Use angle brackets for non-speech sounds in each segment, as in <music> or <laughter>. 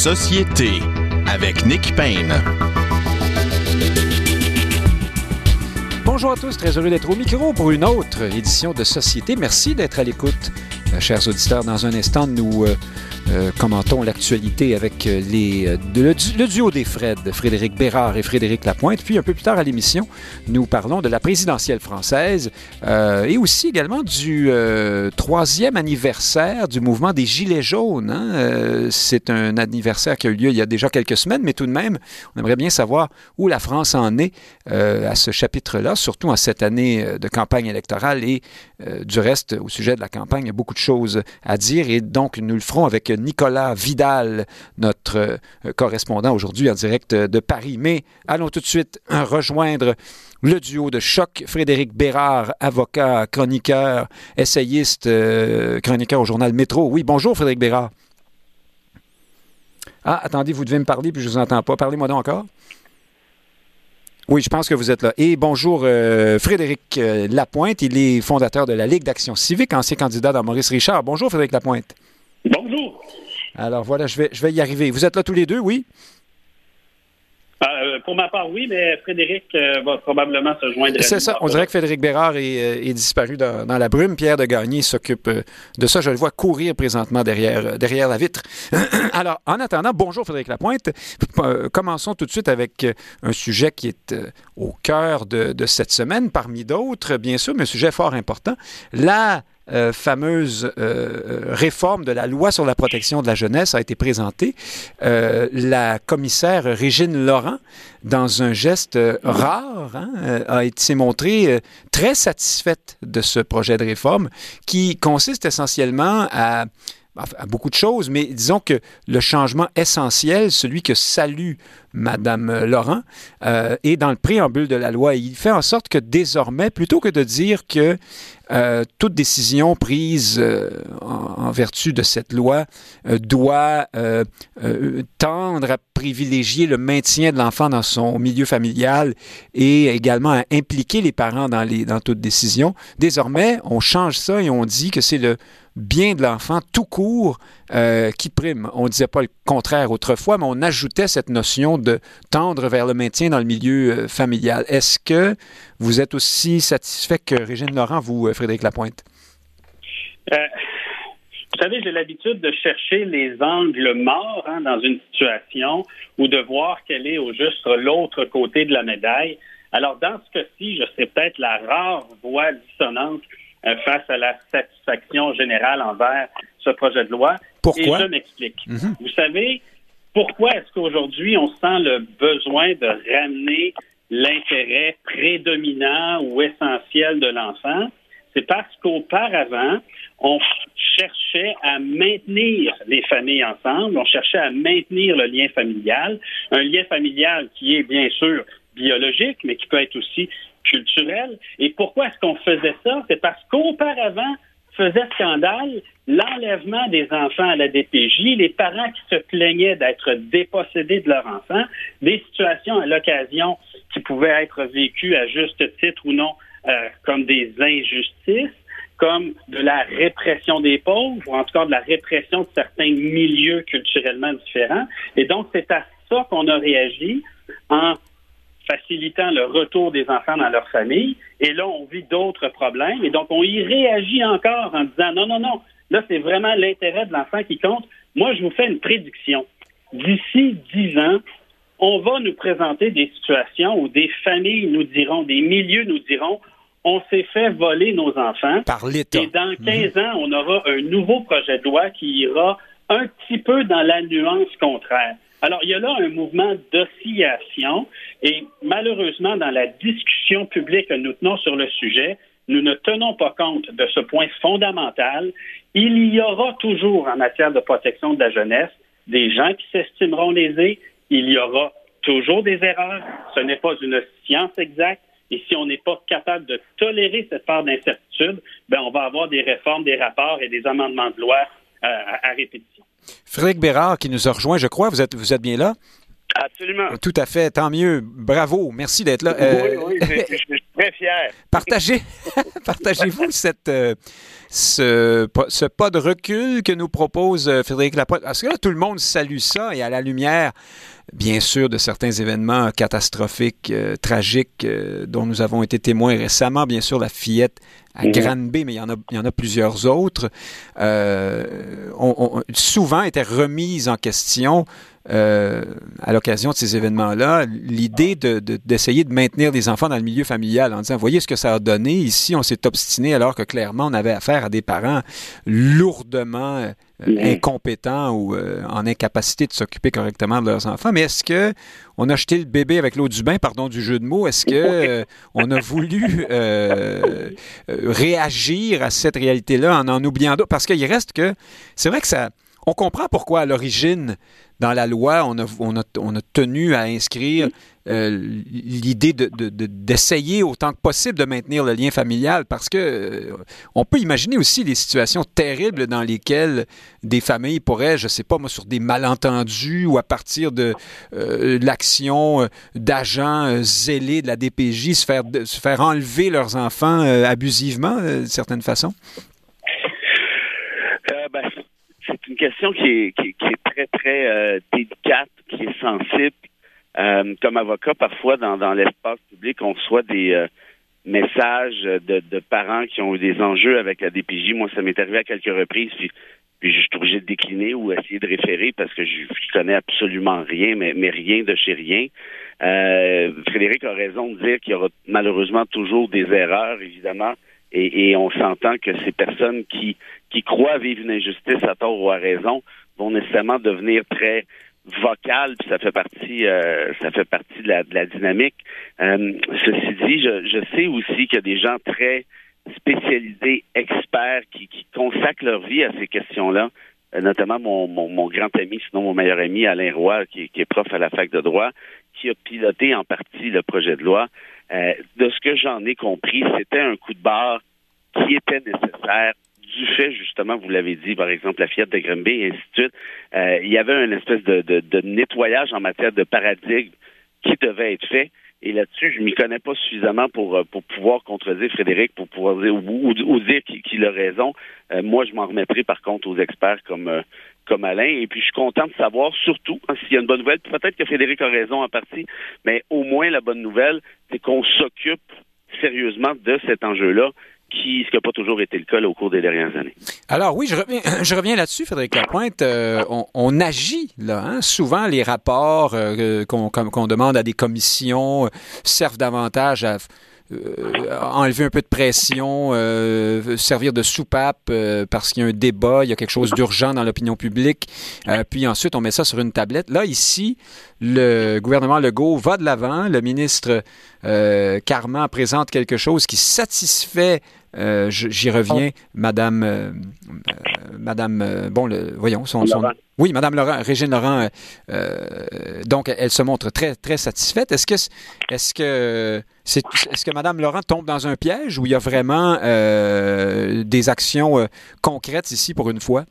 Société avec Nick Payne. Bonjour à tous, très heureux d'être au micro pour une autre édition de Société. Merci d'être à l'écoute, chers auditeurs. Dans un instant, nous euh, euh, commentons l'actualité avec euh, les, euh, le, le, duo des Fred, Frédéric Bérard et Frédéric Lapointe. Puis un peu plus tard à l'émission, nous parlons de la présidentielle française euh, et aussi également du euh, troisième anniversaire du mouvement des Gilets jaunes. Hein? C'est un anniversaire qui a eu lieu il y a déjà quelques semaines, mais tout de même, on aimerait bien savoir où la France en est à ce chapitre-là, surtout en cette année de campagne électorale et du reste, au sujet de la campagne, il y a beaucoup de choses à dire et donc nous le ferons avec Nicolas Vidal, notre euh, correspondant aujourd'hui en direct de Paris. Mais allons tout de suite rejoindre le duo de choc, Frédéric Bérard, avocat, chroniqueur, essayiste, euh, chroniqueur au journal Métro. Oui, bonjour Frédéric Bérard. Ah, attendez, vous devez me parler, puis je ne vous entends pas. Parlez-moi donc encore. Oui, je pense que vous êtes là. Et bonjour euh, Frédéric euh, Lapointe, il est fondateur de la Ligue d'action civique, ancien candidat dans Maurice Richard. Bonjour Frédéric Lapointe. Bonjour. Alors voilà, je vais, je vais y arriver. Vous êtes là tous les deux, oui? Euh, pour ma part, oui, mais Frédéric euh, va probablement se joindre. C'est ça. On dirait que Frédéric Bérard est, euh, est disparu dans, dans, la brume. Pierre de Gagné s'occupe de ça. Je le vois courir présentement derrière, derrière la vitre. <clears throat> Alors, en attendant, bonjour Frédéric Lapointe. commençons tout de suite avec un sujet qui est au cœur de, de cette semaine, parmi d'autres, bien sûr, mais un sujet fort important. La euh, fameuse euh, réforme de la loi sur la protection de la jeunesse a été présentée. Euh, la commissaire Régine Laurent, dans un geste rare, hein, a été montrée très satisfaite de ce projet de réforme qui consiste essentiellement à à beaucoup de choses, mais disons que le changement essentiel, celui que salue Madame Laurent, euh, est dans le préambule de la loi. Il fait en sorte que désormais, plutôt que de dire que euh, toute décision prise euh, en, vertu de cette loi doit tendre à privilégier le maintien de l'enfant dans son milieu familial et également à impliquer les parents dans, les, dans toute décision, désormais, on change ça et on dit que c'est le bien de l'enfant tout court euh, qui prime. On ne disait pas le contraire autrefois, mais on ajoutait cette notion de tendre vers le maintien dans le milieu euh, familial. Est-ce que vous êtes aussi satisfait que Régine Laurent, vous, euh, Frédéric Lapointe? Vous savez, j'ai l'habitude de chercher les angles morts hein, dans une situation ou de voir quel est au juste l'autre côté de la médaille. Alors, dans ce cas-ci, je serais peut-être la rare voix dissonante face à la satisfaction générale envers ce projet de loi. Pourquoi? Et je m'explique. Mm -hmm. Vous savez, pourquoi est-ce qu'aujourd'hui on sent le besoin de ramener l'intérêt prédominant ou essentiel de l'enfant? C'est parce qu'auparavant, on cherchait à maintenir les familles ensemble, on cherchait à maintenir le lien familial, un lien familial qui est bien sûr biologique, mais qui peut être aussi culturel. Et pourquoi est-ce qu'on faisait ça? C'est parce qu'auparavant, faisait scandale l'enlèvement des enfants à la DPJ, les parents qui se plaignaient d'être dépossédés de leurs enfants, des situations à l'occasion qui pouvaient être vécues à juste titre ou non euh, comme des injustices, comme de la répression des pauvres, ou en tout cas de la répression de certains milieux culturellement différents. Et donc, c'est à ça qu'on a réagi en facilitant le retour des enfants dans leur famille. Et là, on vit d'autres problèmes. Et donc, on y réagit encore en disant non, non, non, là, c'est vraiment l'intérêt de l'enfant qui compte. Moi, je vous fais une prédiction. D'ici dix ans, on va nous présenter des situations où des familles nous diront, des milieux nous diront, on s'est fait voler nos enfants. Par l'État. Et dans 15 ans, on aura un nouveau projet de loi qui ira un petit peu dans la nuance contraire. Alors, il y a là un mouvement d'oscillation et malheureusement, dans la discussion publique que nous tenons sur le sujet, nous ne tenons pas compte de ce point fondamental. Il y aura toujours en matière de protection de la jeunesse des gens qui s'estimeront lésés. Il y aura toujours des erreurs. Ce n'est pas une science exacte. Et si on n'est pas capable de tolérer cette part d'incertitude, ben on va avoir des réformes, des rapports et des amendements de loi euh, à répétition. Frédéric Bérard qui nous a rejoint, je crois. Vous êtes, vous êtes bien là? Absolument. Tout à fait, tant mieux. Bravo, merci d'être là. Euh... Oui, oui, je, très fier. Partagez, <laughs> partagez-vous cette, euh, ce, ce, pas de recul que nous propose euh, Frédéric Lapointe? Parce que là, tout le monde salue ça et à la lumière, bien sûr, de certains événements catastrophiques, euh, tragiques dont nous avons été témoins récemment, bien sûr, la fillette à mmh. Granby, mais il y en a, il y en a plusieurs autres, ont, souvent été remises en question euh, à l'occasion de ces événements-là, l'idée d'essayer de, de, maintenir les enfants dans le milieu familial en disant, voyez ce que ça a donné, ici on s'est obstiné alors que clairement on avait affaire à des parents lourdement euh, incompétents ou euh, en incapacité de s'occuper correctement de leurs enfants. Mais est-ce que on a jeté le bébé avec l'eau du bain, pardon du jeu de mots, est-ce que on a voulu réagir à cette réalité-là en en oubliant d'autres? Parce qu'il reste que, c'est vrai que ça, on comprend pourquoi à l'origine dans la loi, on a, tenu à inscrire euh, l'idée d'essayer de, autant que possible de maintenir le lien familial parce que euh, on peut imaginer aussi les situations terribles dans lesquelles des familles pourraient, je sais pas moi, sur des malentendus ou à partir de euh, l'action d'agents zélés de la DPJ se faire, se faire enlever leurs enfants abusivement de certaines façons. C'est une question qui est, qui, est très, très euh, délicate, qui est sensible. Euh, comme avocat, parfois, dans, dans l'espace public, on reçoit des euh, messages de, de, parents qui ont eu des enjeux avec la DPJ. Moi, ça m'est arrivé à quelques reprises, puis, puis je suis obligé de décliner ou essayer de référer parce que je, je connais absolument rien, mais, mais rien de chez rien. Frédéric a raison de dire qu'il y aura malheureusement toujours des erreurs, évidemment. Et, et, on s'entend que ces personnes qui, qui croient vivre une injustice à tort ou à raison vont nécessairement devenir très vocales, puis ça fait partie euh, ça fait partie de la, de la dynamique. Euh, ceci dit, je, je sais aussi qu'il y a des gens très spécialisés, experts, qui, qui consacrent leur vie à ces questions-là. Euh, notamment mon, mon, mon, grand ami, sinon mon meilleur ami, Alain Roy, qui, qui, est prof à la fac de droit, qui a piloté en partie le projet de loi. Euh, de ce que j'en ai compris, c'était un coup de barre qui était nécessaire du fait, justement, vous l'avez dit, par exemple, la Fiat de Grimby et ainsi de suite, euh, il y avait une espèce de, nettoyage en matière de paradigme qui devait être fait. Et là-dessus, je m'y connais pas suffisamment pour euh, pour pouvoir contredire Frédéric, pour pouvoir dire ou, dire qu'il a raison. Moi, je m'en remettrai par contre aux experts comme comme Alain. Et puis, je suis content de savoir, surtout, hein, s'il y a une bonne nouvelle. Peut-être que Frédéric a raison en partie, mais au moins la bonne nouvelle, c'est qu'on s'occupe sérieusement de cet enjeu-là qui, ce qui n'a pas toujours été le cas au cours des dernières années. Alors oui, je reviens, <clears throat> je reviens là-dessus, Frédéric Lapointe. Euh, on, agit là. Hein? Souvent, les rapports euh, qu'on demande à des commissions euh, servent davantage à enlever un peu de pression, euh, servir de soupape euh, parce qu'il y a un débat, il y a quelque chose d'urgent dans l'opinion publique, puis ensuite on met ça sur une tablette. Là, ici, le gouvernement Legault va de l'avant, le ministre Carman présente quelque chose qui satisfait euh, J'y reviens, Madame, euh, euh, Madame, bon, le, voyons, son, son, oui, Madame Laurent, Régine Laurent. donc, elle se montre très, très satisfaite. Est-ce que, est-ce que, c'est, est-ce que Madame Laurent tombe dans un piège où il y a vraiment des actions concrètes ici pour une fois?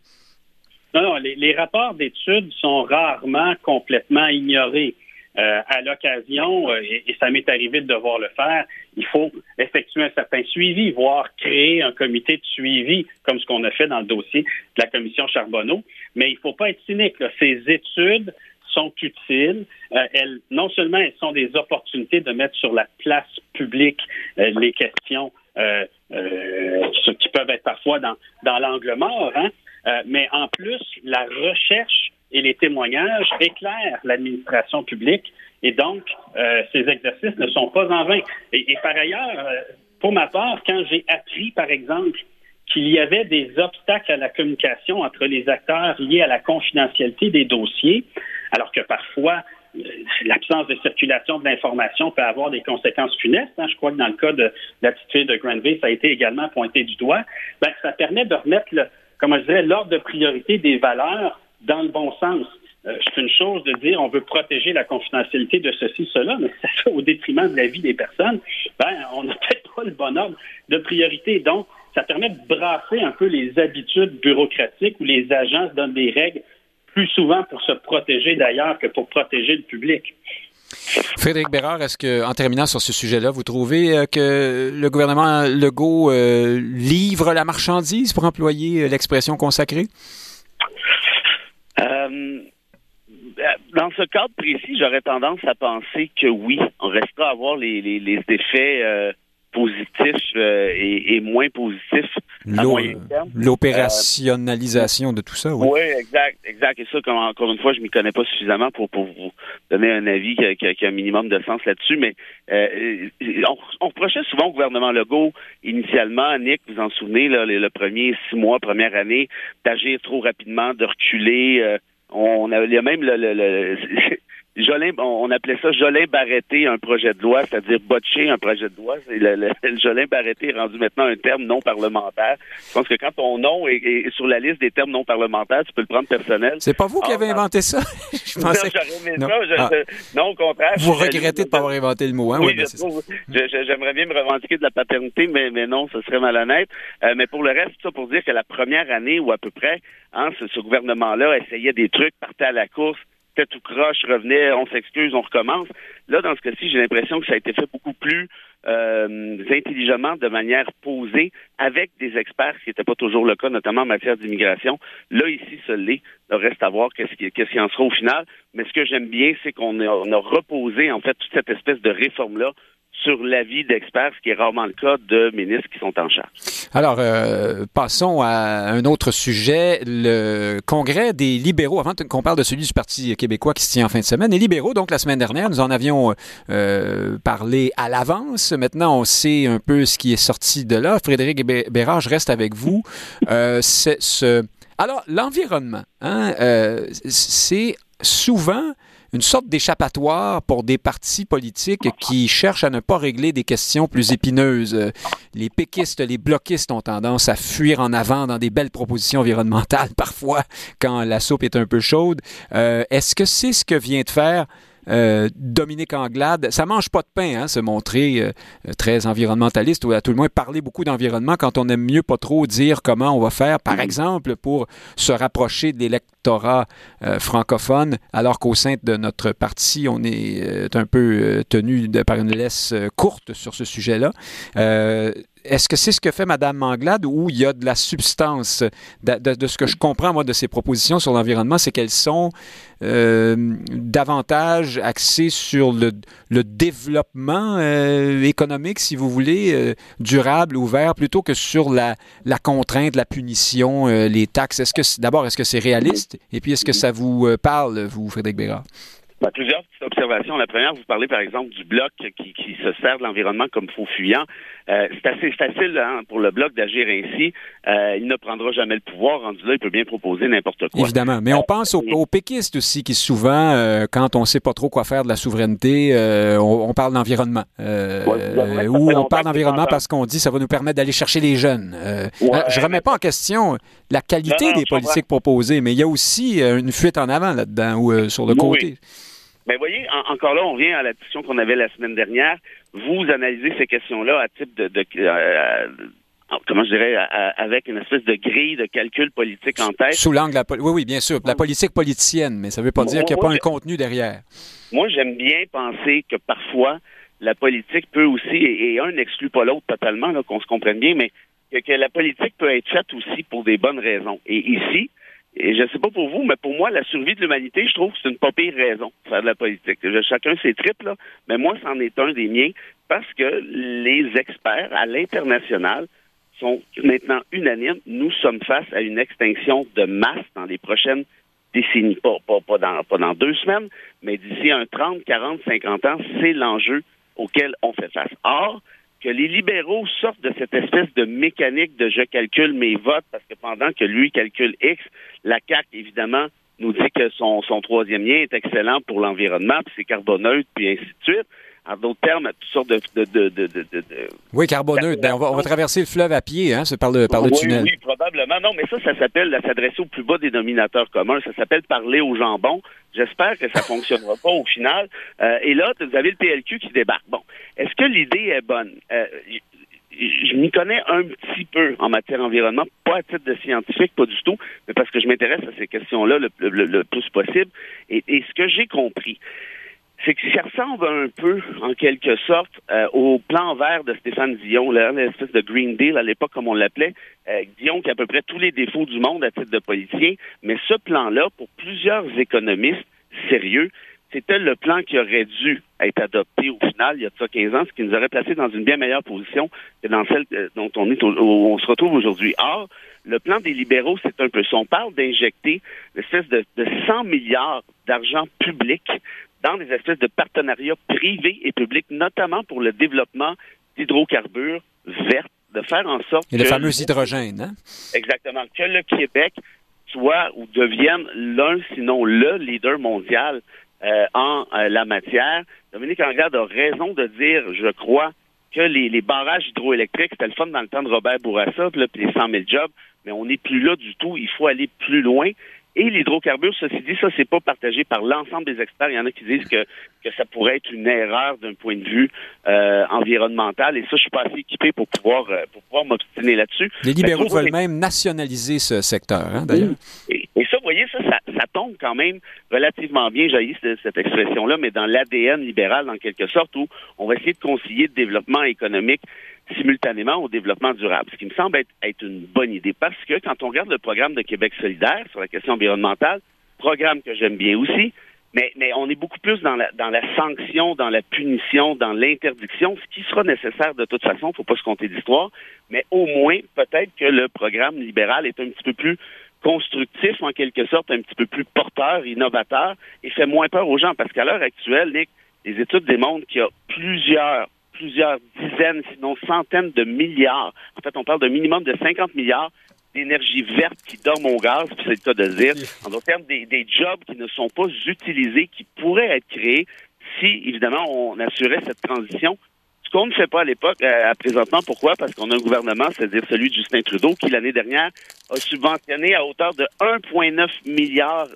Non, non, les, les rapports d'études sont rarement complètement ignorés. Euh, à l'occasion, euh, et, ça m'est arrivé de devoir le faire, il faut effectuer un certain suivi, voire créer un comité de suivi, comme ce qu'on a fait dans le dossier de la commission Charbonneau. Mais il ne faut pas être cynique. Ces études sont utiles. Euh, elles, non seulement elles sont des opportunités de mettre sur la place publique les questions qui peuvent être parfois dans, dans l'angle mort, hein, mais en plus, la recherche et les témoignages éclairent l'administration publique et donc euh, ces exercices ne sont pas en vain. Et, par ailleurs, euh, pour ma part, quand j'ai appris, par exemple, qu'il y avait des obstacles à la communication entre les acteurs liés à la confidentialité des dossiers, alors que parfois euh, l'absence de circulation de l'information peut avoir des conséquences funestes. Hein. Je crois que dans le cas de la petite fille de Granville, ça a été également pointé du doigt. Ben, ça permet de remettre, le, comme je disais, l'ordre de priorité des valeurs dans le bon sens. Euh, c'est une chose de dire on veut protéger la confidentialité de ceci, cela, mais au détriment de la vie des personnes. Ben, on n'a peut-être pas le bon ordre de priorité. Donc, ça permet de brasser un peu les habitudes bureaucratiques où les agences donnent des règles plus souvent pour se protéger d'ailleurs que pour protéger le public. Frédéric Bérard, est-ce que, en terminant sur ce sujet-là, vous trouvez euh, que le gouvernement Legault euh, livre la marchandise, pour employer l'expression consacrée? Dans ce cadre précis, j'aurais tendance à penser que oui, on restera à voir les, les, les effets positif euh, et, moins positif à moyen terme. L'opérationnalisation de tout ça, oui. Oui, exact, exact. Et ça, comme, encore une fois, je m'y connais pas suffisamment pour, pour vous donner un avis qui a, un minimum de sens là-dessus, mais euh, on, on, reprochait souvent au gouvernement Legault, initialement, Nick, vous en souvenez, là, le, premier six mois, première année, d'agir trop rapidement, de reculer. Euh, on a, il y a même le, le, le Jolin, on appelait ça Jolin Barreté, un projet de loi, c'est-à-dire botcher un projet de loi. Le, le, Jolin Barreté est rendu maintenant un terme non parlementaire. Je pense que quand ton nom est, sur la liste des termes non parlementaires, tu peux le prendre personnel. C'est pas vous qui avez inventé ça? <laughs> je pensais... non, ça. Ah. non, au contraire. Vous regrettez de ne pas avoir inventé le mot, hein? Oui, ben, j'aimerais bien me revendiquer de la paternité, mais, mais non, ce serait malhonnête. Euh, mais pour le reste, ça pour dire que la première année ou à peu près, hein, ce, ce gouvernement-là essayait des trucs, partait à la course, tout croche, revenait, on s'excuse, on recommence. Là, dans ce cas-ci, j'ai l'impression que ça a été fait beaucoup plus euh, intelligemment, de manière posée, avec des experts, ce qui n'était pas toujours le cas, notamment en matière d'immigration. Là, ici, ce l'est. Il reste à voir qu'est-ce qui en sera au final. Mais ce que j'aime bien, c'est qu'on a reposé, en fait, toute cette espèce de réforme-là sur l'avis d'experts, ce qui est rarement le cas de ministres qui sont en charge. Alors, euh, passons à un autre sujet. Le congrès des libéraux, avant qu'on parle de celui du Parti québécois qui se tient en fin de semaine, les libéraux, donc la semaine dernière, nous en avions euh, parlé à l'avance. Maintenant, on sait un peu ce qui est sorti de là. Frédéric Bérard, je reste avec vous. Euh. Alors, l'environnement, hein, c'est souvent une sorte d'échappatoire pour des partis politiques qui cherchent à ne pas régler des questions plus épineuses. Les péquistes, les bloquistes ont tendance à fuir en avant dans des belles propositions environnementales <laughs> parfois quand la soupe est un peu chaude. Euh, est-ce que c'est ce que vient de faire euh, Dominique Anglade, ça mange pas de pain, hein, se montrer euh, très environnementaliste ou à tout le moins parler beaucoup d'environnement quand on aime mieux pas trop dire comment on va faire, par mm-hmm. exemple, pour se rapprocher de l'électorat euh, francophone, alors qu'au sein de notre parti, on est un peu tenu de, par une laisse courte sur ce sujet-là. Est-ce que c'est ce que fait Mme Manglade ou il y a de la substance de, ce que je comprends, moi, de ses propositions sur l'environnement, c'est qu'elles sont euh, davantage axées sur le, développement euh, économique, si vous voulez, euh, durable, ouvert, plutôt que sur la, la contrainte, la punition, les taxes. Est-ce que d'abord, est-ce que c'est réaliste? Et puis, est-ce que ça vous parle, vous, Frédéric Bérard? Ben, plusieurs petites observations. La première, vous parlez par exemple du bloc qui, qui se sert de l'environnement comme faux fuyant. Euh, c'est assez facile hein, pour le bloc d'agir ainsi. Euh, il ne prendra jamais le pouvoir. Rendu là, il peut bien proposer n'importe quoi. Évidemment. Mais on euh, pense aux, péquistes aussi qui souvent, quand on ne sait pas trop quoi faire de la souveraineté, on, parle d'environnement. ou on parle d'environnement parce qu'on dit que ça va nous permettre d'aller chercher les jeunes. je ne remets pas en question la qualité des politiques proposées, mais il y a aussi une fuite en avant là-dedans ou sur le côté. Mais voyez, encore là, on revient à la discussion qu'on avait la semaine dernière. Vous analysez ces questions-là à type de, euh, euh, comment je dirais, avec une espèce de grille de calcul politique en tête. Sous l'angle, oui, oui, bien sûr, la politique politicienne, mais ça ne veut pas dire qu'il n'y a pas un contenu derrière. Moi, j'aime bien penser que parfois, la politique peut aussi, et, un n'exclut pas l'autre totalement, qu'on se comprenne bien, mais que, que, la politique peut être faite aussi pour des bonnes raisons. Et ici, et je ne sais pas pour vous, mais pour moi, la survie de l'humanité, je trouve que c'est une pas pire raison de faire de la politique. Chacun ses tripes, là, mais moi, c'en est un des miens parce que les experts à l'international sont maintenant unanimes. Nous sommes face à une extinction de masse dans les prochaines décennies. Pas, dans, pas dans deux semaines, mais d'ici un 30, 40, 50 ans, c'est l'enjeu auquel on fait face. Or, que les libéraux sortent de cette espèce de mécanique de je calcule mes votes parce que pendant que lui calcule X, la CAC évidemment nous dit que son, troisième lien est excellent pour l'environnement, puis c'est carboneutre, puis ainsi de suite. En d'autres termes, toutes sortes de... de, de, de, de oui, carboneutre. Ben, on, va, on, va, traverser le fleuve à pied, hein, c'est par le, par le tunnel. Oui, probablement. Non, mais ça, ça s'appelle s'adresser au plus bas dénominateur commun. Ça s'appelle parler au jambon. J'espère que ça <laughs> fonctionnera pas au final. Euh, et là, vous avez le PLQ qui débarque. Bon, est-ce que l'idée est bonne? Euh, je m'y connais un petit peu en matière environnement, pas à titre de scientifique, pas du tout, mais parce que je m'intéresse à ces questions-là le, plus possible. Et, et ce que j'ai compris, c'est que ça ressemble un peu, en quelque sorte, euh, au plan vert de Stéphane Dion, l'espèce de Green Deal à l'époque, comme on l'appelait. Euh, Dion qui a à peu près tous les défauts du monde à titre de politicien, mais ce plan-là, pour plusieurs économistes sérieux, c'était le plan qui aurait dû être adopté au final, il y a ça 15 ans, ce qui nous aurait placé dans une bien meilleure position que dans celle euh, dont on est où on se retrouve aujourd'hui. Or, le plan des libéraux, c'est un peu ça. On parle d'injecter une espèce de, de 100 milliards d'argent public dans des espèces de partenariats privés et publics, notamment pour le développement d'hydrocarbures verts, de faire en sorte et le fameux hydrogène, hein? Exactement. Que le Québec soit ou devienne l'un, sinon le leader mondial euh, en euh, la matière. Dominique Anglade a raison de dire, je crois, que les, les barrages hydroélectriques, c'était le fun dans le temps de Robert Bourassa, puis les 100 000 jobs, mais on n'est plus là du tout. Il faut aller plus loin. Et l'hydrocarbure, ceci dit, ça, c'est pas partagé par l'ensemble des experts. Il y en a qui disent que, que ça pourrait être une erreur d'un point de vue euh, environnemental. Et ça, je suis pas assez équipé pour pouvoir, euh, pour pouvoir m'obstiner là-dessus. Les libéraux veulent même nationaliser ce secteur, hein, d'ailleurs. Et, vous voyez, ça, ça, tombe quand même relativement bien, j'ai cette, cette expression-là, mais dans l'ADN libéral, en quelque sorte, où on va essayer de concilier le développement économique simultanément au développement durable, ce qui me semble être, une bonne idée. Parce que quand on regarde le programme de Québec solidaire sur la question environnementale, programme que j'aime bien aussi, mais, on est beaucoup plus dans la, dans la sanction, dans la punition, dans l'interdiction, ce qui sera nécessaire de toute façon, il ne faut pas se compter d'histoire, mais au moins, peut-être que le programme libéral est un petit peu plus constructif, en quelque sorte, un petit peu plus porteur, innovateur, et fait moins peur aux gens, parce qu'à l'heure actuelle, les études démontrent qu'il y a plusieurs plusieurs dizaines, sinon centaines de milliards. En fait, on parle d'un minimum de 50 milliards d'énergie verte qui dorment au gaz, puis c'est le cas de dire, en d'autres termes, des, des jobs qui ne sont pas utilisés, qui pourraient être créés si, évidemment, on assurait cette transition ce qu'on ne fait pas à l'époque, euh, à présentement, pourquoi? Parce qu'on a un gouvernement, c'est-à-dire celui de Justin Trudeau, qui l'année dernière a subventionné à hauteur de 1,9 milliard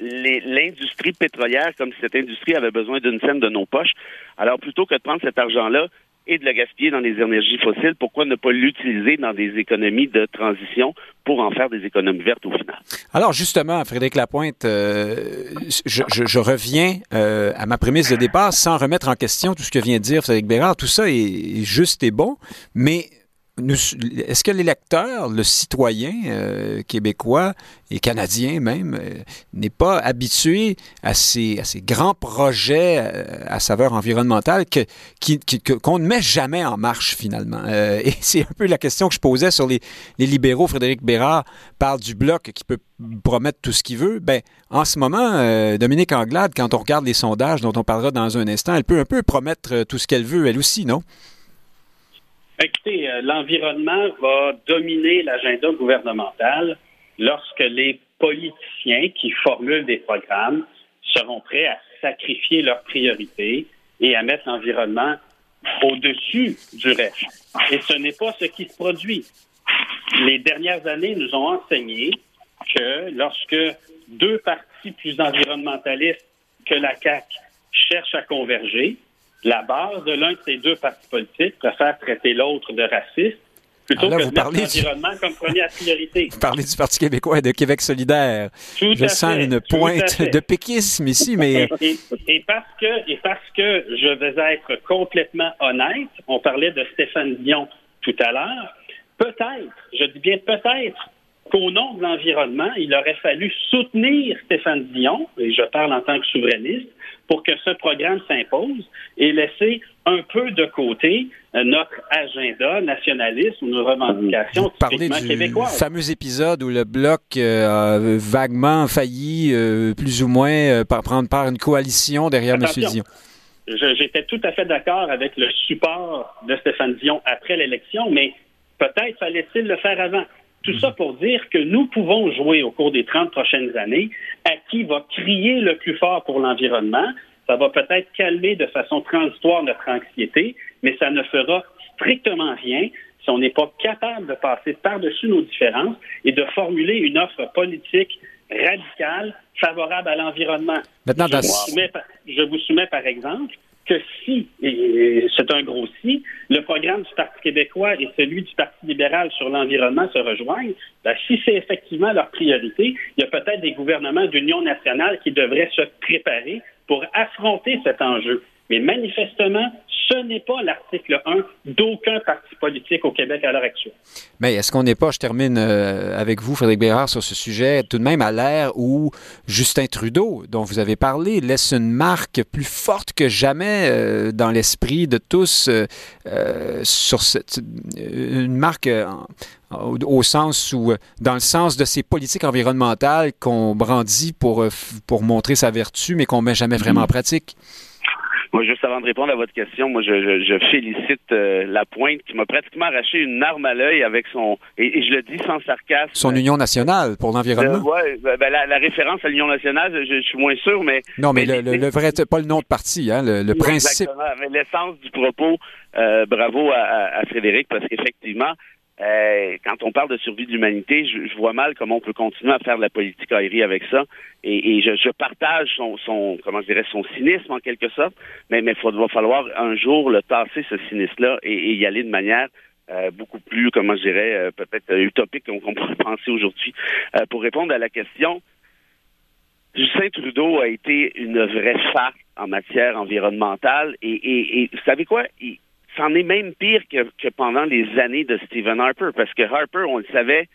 l'industrie pétrolière, comme si cette industrie avait besoin d'une scène de nos poches. Alors, plutôt que de prendre cet argent-là et de le gaspiller dans les énergies fossiles, pourquoi ne pas l'utiliser dans des économies de transition pour en faire des économies vertes au final? Alors justement, Frédéric Lapointe, euh, je, reviens euh, à ma prémisse de départ sans remettre en question tout ce que vient de dire Frédéric Bérard. Tout ça est juste et bon, mais est-ce que l'électeur, le citoyen euh, québécois et canadien même, euh, n'est pas habitué à ces, grands projets euh, à saveur environnementale qu'on ne met jamais en marche finalement? et <laughs> c'est un peu la question que je posais sur les, les libéraux. Frédéric Bérard parle du bloc qui peut promettre tout ce qu'il veut. Ben, en ce moment, Dominique Anglade, quand on regarde les sondages dont on parlera dans un instant, elle peut un peu promettre tout ce qu'elle veut, elle aussi, non? Écoutez, euh, l'environnement va dominer l'agenda gouvernemental lorsque les politiciens qui formulent des programmes seront prêts à sacrifier leurs priorités et à mettre l'environnement au-dessus du reste. Et ce n'est pas ce qui se produit. Les dernières années nous ont enseigné que lorsque deux partis plus environnementalistes que la CAQ cherchent à converger, la base de l'un de ces deux partis politiques préfère traiter l'autre de raciste plutôt que de mettre l'environnement comme première priorité. Vous parlez du Parti québécois et de Québec solidaire. Tout je sens une pointe de péquisme ici, mais... Et, parce que, et parce que je vais être complètement honnête, on parlait de Stéphane Dion tout à l'heure, peut-être, je dis bien peut-être, qu'au nom de l'environnement, il aurait fallu soutenir Stéphane Dion, et je parle en tant que souverainiste, pour que ce programme s'impose et laisser un peu de côté euh, notre agenda nationaliste ou nos revendications typiquement québécoises. fameux épisode où le Bloc euh, a vaguement failli, euh, plus ou moins, par prendre part à une coalition derrière M. Dion. J'étais tout à fait d'accord avec le support de Stéphane Dion après l'élection, mais peut-être fallait-il le faire avant. Tout ça pour dire que nous pouvons jouer au cours des 30 prochaines années à qui va crier le plus fort pour l'environnement. Ça va peut-être calmer de façon transitoire notre anxiété, mais ça ne fera strictement rien si on n'est pas capable de passer par-dessus nos différences et de formuler une offre politique radicale favorable à l'environnement. Maintenant, je vous soumets, par exemple, que si, et c'est un gros si, le programme du Parti québécois et celui du Parti libéral sur l'environnement se rejoignent, ben, si c'est effectivement leur priorité, il y a peut-être des gouvernements d'union nationale qui devraient se préparer pour affronter cet enjeu. Mais manifestement, ce n'est pas l'article 1 d'aucun parti politique au Québec à l'heure actuelle. Mais est-ce qu'on n'est pas, je termine euh, avec vous, Frédéric Bérard, sur ce sujet, tout de même à l'ère où Justin Trudeau, dont vous avez parlé, laisse une marque plus forte que jamais euh, dans l'esprit de tous, euh, sur cette, une marque au, sens où, dans le sens de ces politiques environnementales qu'on brandit pour, pour montrer sa vertu, mais qu'on met jamais vraiment en pratique? Moi, juste avant de répondre à votre question, moi, je, je, félicite euh, la pointe qui m'a pratiquement arraché une arme à l'œil avec son, et, je le dis sans sarcasme. Son Union nationale pour l'environnement. Euh, ben, ben, la, référence à l'Union nationale, je, suis moins sûr, mais. Non, mais, le, le, vrai, pas le nom de parti, hein, le, principe. Exactement, mais l'essence du propos. Euh, bravo à, à Frédéric, parce qu'effectivement, euh, quand on parle de survie de l'humanité, je, vois mal comment on peut continuer à faire de la politique aérienne avec ça. Et, je, partage son, comment je dirais, son cynisme en quelque sorte, mais il va falloir un jour le tasser ce cynisme-là et, y aller de manière euh, beaucoup plus, comment je dirais, euh, peut-être utopique qu'on <laughs> pourrait penser aujourd'hui. pour répondre à la question, Justin Trudeau a été une vraie farce en matière environnementale et, et vous savez quoi? C'en est même pire que, pendant les années de Stephen Harper, parce que Harper, on le savait,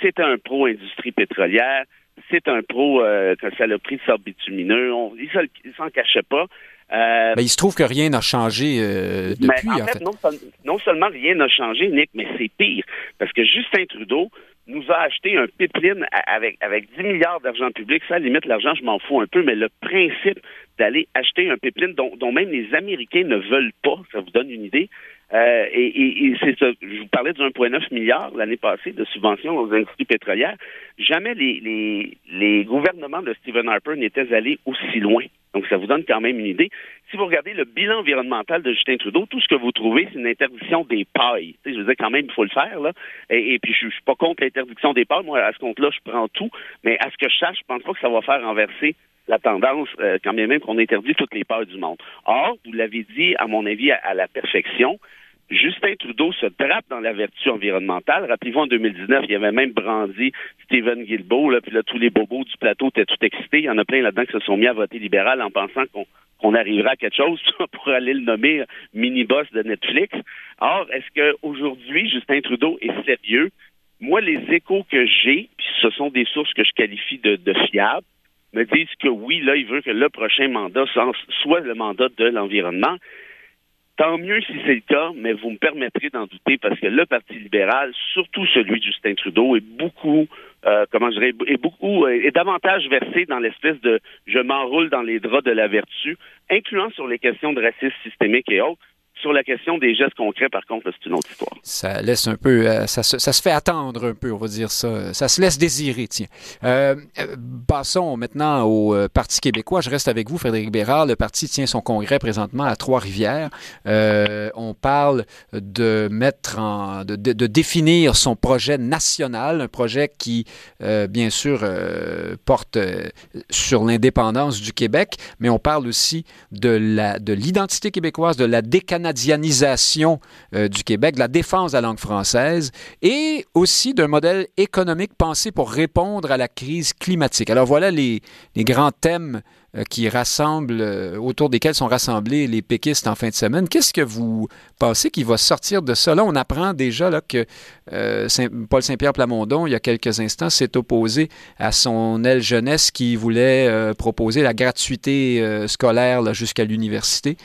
c'est un pro-industrie pétrolière, c'est un pro euh, que ça l'a pris de sort bitumineux, on, il s'en cachait pas. Euh, ben, il se trouve que rien n'a changé euh, depuis. en, fait, Non, seulement rien n'a changé, Nick, mais c'est pire. Parce que Justin Trudeau nous a acheté un pipeline avec, avec 10 milliards d'argent public. Ça, limite, l'argent, je m'en fous un peu, mais le principe d'aller acheter un pipeline dont, dont, même les Américains ne veulent pas, ça vous donne une idée. Euh, et, c'est ça, je vous parlais de 1,9 milliard l'année passée de subventions aux industries pétrolières. Jamais les, les, les gouvernements de Stephen Harper n'étaient allés aussi loin. Donc, ça vous donne quand même une idée. Si vous regardez le bilan environnemental de Justin Trudeau, tout ce que vous trouvez, c'est une interdiction des pailles. je veux dire, quand même, il faut le faire. Là. Et, puis, je, ne suis pas contre l'interdiction des pailles. Moi, à ce compte-là, je prends tout. Mais à ce que je sache, je pense pas que ça va faire renverser la tendance, euh, quand même, qu'on interdit toutes les pailles du monde. Or, vous l'avez dit, à mon avis, à, la perfection, Justin Trudeau se drape dans la vertu environnementale. Rappelez-vous, en 2019, il y avait même brandi Stephen Guilbeault, là, puis là, tous les bobos du plateau étaient tout excités. Il y en a plein là-dedans qui se sont mis à voter libéral en pensant qu'on arrivera à quelque chose <laughs> pour aller le nommer mini-boss de Netflix. Or, est-ce qu'aujourd'hui, Justin Trudeau est sérieux? Moi, les échos que j'ai, puis ce sont des sources que je qualifie de, de fiables, me disent que oui, là, il veut que le prochain mandat soit le mandat de l'environnement. Tant mieux si c'est le cas, mais vous me permettrez d'en douter parce que le Parti libéral, surtout celui de Justin Trudeau, est beaucoup, euh, comment je dirais, est beaucoup, euh, est davantage versé dans l'espèce de je m'enroule dans les draps de la vertu, incluant sur les questions de racisme systémique et autres. Sur la question des gestes concrets, par contre, c'est une autre histoire. Ça laisse un peu, euh, ça, se, fait attendre un peu, on va dire ça. Ça se laisse désirer, tiens. Euh, euh passons maintenant au Parti québécois. Je reste avec vous, Frédéric Bérard. Le parti tient son congrès présentement à Trois-Rivières. On parle de mettre en, de, définir son projet national, un projet qui, bien sûr, porte sur l'indépendance du Québec, mais on parle aussi de la, de l'identité québécoise, de la décanalisation canadienisation euh, du Québec, de la défense de la langue française et aussi d'un modèle économique pensé pour répondre à la crise climatique. Alors voilà les, les grands thèmes qui rassemblent, euh, autour desquels sont rassemblés les péquistes en fin de semaine. Qu'est-ce que vous pensez qui va sortir de ça? Là, on apprend déjà là, que euh, Paul Saint-Pierre Plamondon, il y a quelques instants, s'est opposé à son aile jeunesse qui voulait proposer la gratuité scolaire jusqu'à l'université.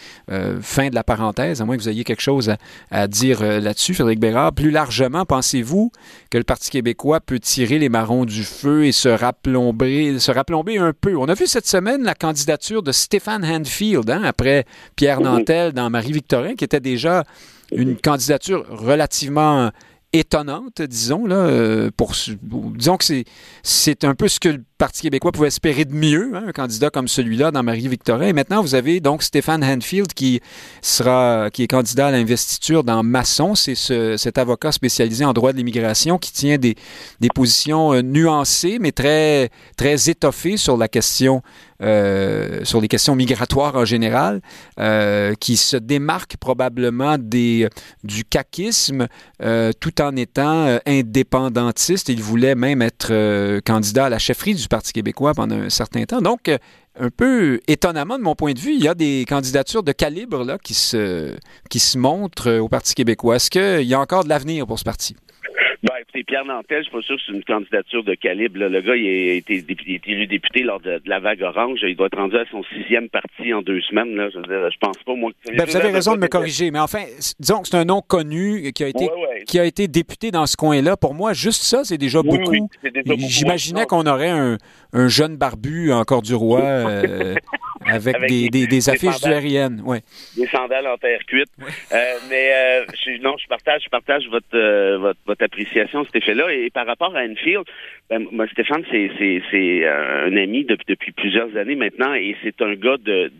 fin de la parenthèse, à moins que vous ayez quelque chose à, à dire là-dessus, Frédéric Bérard. Plus largement, pensez-vous que le Parti québécois peut tirer les marrons du feu et se raplomber, se raplomber un peu? On a vu cette semaine la la candidature de Stéphane Handfield, hein, après Pierre. Nantel dans Marie-Victorin, qui était déjà une candidature relativement étonnante, disons, là, euh, pour, disons que c'est, un peu ce que Parti québécois pouvait espérer de mieux, hein, un candidat comme celui-là dans Marie-Victorin. Et maintenant, vous avez donc Stéphane Hanfield qui sera, qui est candidat à l'investiture dans Masson. C'est ce, cet avocat spécialisé en droit de l'immigration qui tient des, des positions euh, nuancées, mais très, très étoffées sur la question euh, sur les questions migratoires en général, euh, qui se démarque probablement des, du caquisme tout en étant indépendantiste. Il voulait même être candidat à la chefferie du Parti québécois pendant un certain temps. Donc, un peu étonnamment, de mon point de vue, il y a des candidatures de calibre là, qui, se, qui se montrent au Parti québécois. Est-ce qu'il y a encore de l'avenir pour ce parti? Ben, écoutez, Pierre Nantel, je suis pas sûr que c'est une candidature de calibre. Le gars, il a été, élu député lors de, la vague orange. Il doit être rendu à son sixième parti en deux semaines. Là. Je, veux je pense pas, moi. Ben, vous avez raison de me corriger, mais enfin, disons que c'est un nom connu qui a été, qui a été député dans ce coin-là. Pour moi, juste ça, c'est déjà beaucoup. J'imaginais qu'on aurait un, un, jeune barbu encore du roi <laughs> euh, avec, des, des, affiches du RIN. Ouais. Des sandales en terre cuite. Euh, mais euh, je, non, je partage, je partage votre, votre, votre appréciation cet effet-là. Et par rapport à Enfield, ben, moi, Stéphane, c'est un ami depuis, plusieurs années maintenant et c'est un gars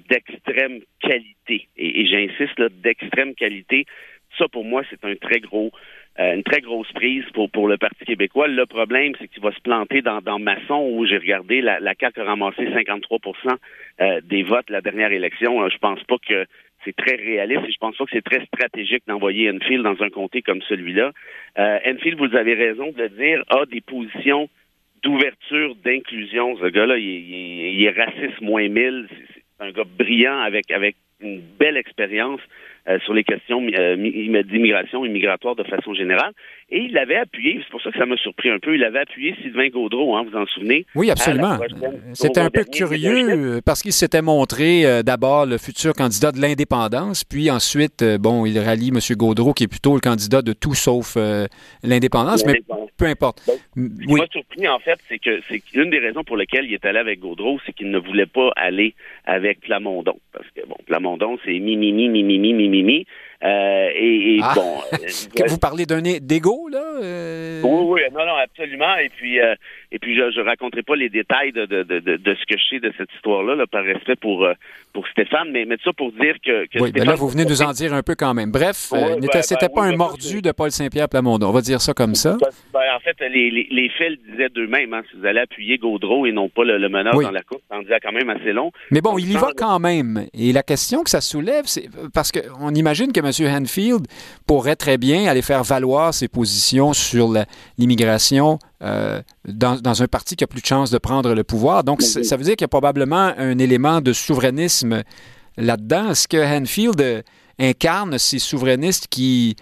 d'extrême qualité. Et, j'insiste, d'extrême qualité. Ça, pour moi, c'est euh, une très grosse prise pour, le Parti québécois. Le problème, c'est qu'il va se planter dans, dans Masson, où j'ai regardé, la, la CAQ a ramassé 53% euh, des votes la dernière élection. Je pense pas que c'est très réaliste et je pense pas que c'est très stratégique d'envoyer Enfield dans un comté comme celui-là. Euh, Enfield, vous avez raison de le dire, a des positions d'ouverture, d'inclusion. Ce gars-là, il, est raciste moins mille. C'est un gars brillant avec une belle expérience. Euh, sur les questions euh, d'immigration et migratoire de façon générale. Et il avait appuyé, c'est pour ça que ça m'a surpris un peu, il avait appuyé Sylvain Gaudreau, hein, vous en souvenez? Oui, absolument. C'était un peu curieux euh, parce qu'il s'était montré d'abord le futur candidat de l'indépendance, puis ensuite, bon, il rallie M. Gaudreau qui est plutôt le candidat de tout sauf l'indépendance, mais peu importe. Ben, ce qui m'a surpris, en fait, c'est que c'est une des raisons pour lesquelles il est allé avec Gaudreau, c'est qu'il ne voulait pas aller avec Plamondon. Parce que, bon, Plamondon, c'est mi, mi, mi, mi, mi, mi, mi, Mimi Euh, et, ah. bon. <laughs> Euh, vous parlez d'un d'égo, là? Euh? Oui, oui, non, non, absolument. Et puis, et puis je ne raconterai pas les détails de, de, de, de, ce que je sais de cette histoire-là, là, par respect pour, pour Stéphane, mais, mais ça pour dire que. que oui, mais là, vous venez de nous en dire un peu quand même. Bref, ben, c'était pas ben un mordu de Paul Saint-Pierre Plamondon. On va dire ça comme ça. Ben, en fait, les, les, les faits le disaient d'eux-mêmes. Hein, si vous allez appuyer Gaudreau et non pas le, le meneur dans la course, ça en disait quand même assez long. Mais bon, il y va quand même. Et la question que ça soulève, c'est parce qu'on imagine que M. Hanfield pourrait très bien aller faire valoir ses positions sur l'immigration euh, dans, un parti qui a plus de chances de prendre le pouvoir. Donc, ça veut dire qu'il y a probablement un élément de souverainisme là-dedans. Est-ce que Hanfield euh, incarne ces souverainistes qui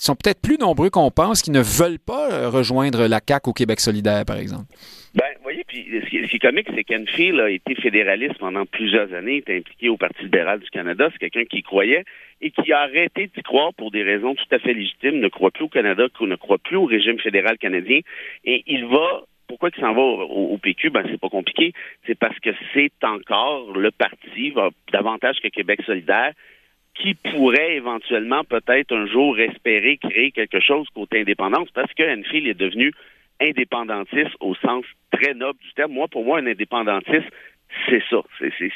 sont peut-être plus nombreux qu'on pense, qui ne veulent pas euh, rejoindre la CAQ au Québec solidaire, par exemple? Ben, puis ce qui, est comique, c'est qu'Enfield a été fédéraliste pendant plusieurs années, était impliqué au Parti libéral du Canada. C'est quelqu'un qui croyait et qui a arrêté d'y croire pour des raisons tout à fait légitimes, ne croit plus au Canada, ne croit plus au régime fédéral canadien. Et il va pourquoi il s'en va au, PQ? Ben, c'est pas compliqué. C'est parce que c'est encore le parti, davantage que Québec solidaire, qui pourrait éventuellement peut-être un jour espérer créer quelque chose côté indépendance parce que Enfield est devenu indépendantiste au sens très noble du terme. Moi, pour moi, un indépendantiste, c'est ça.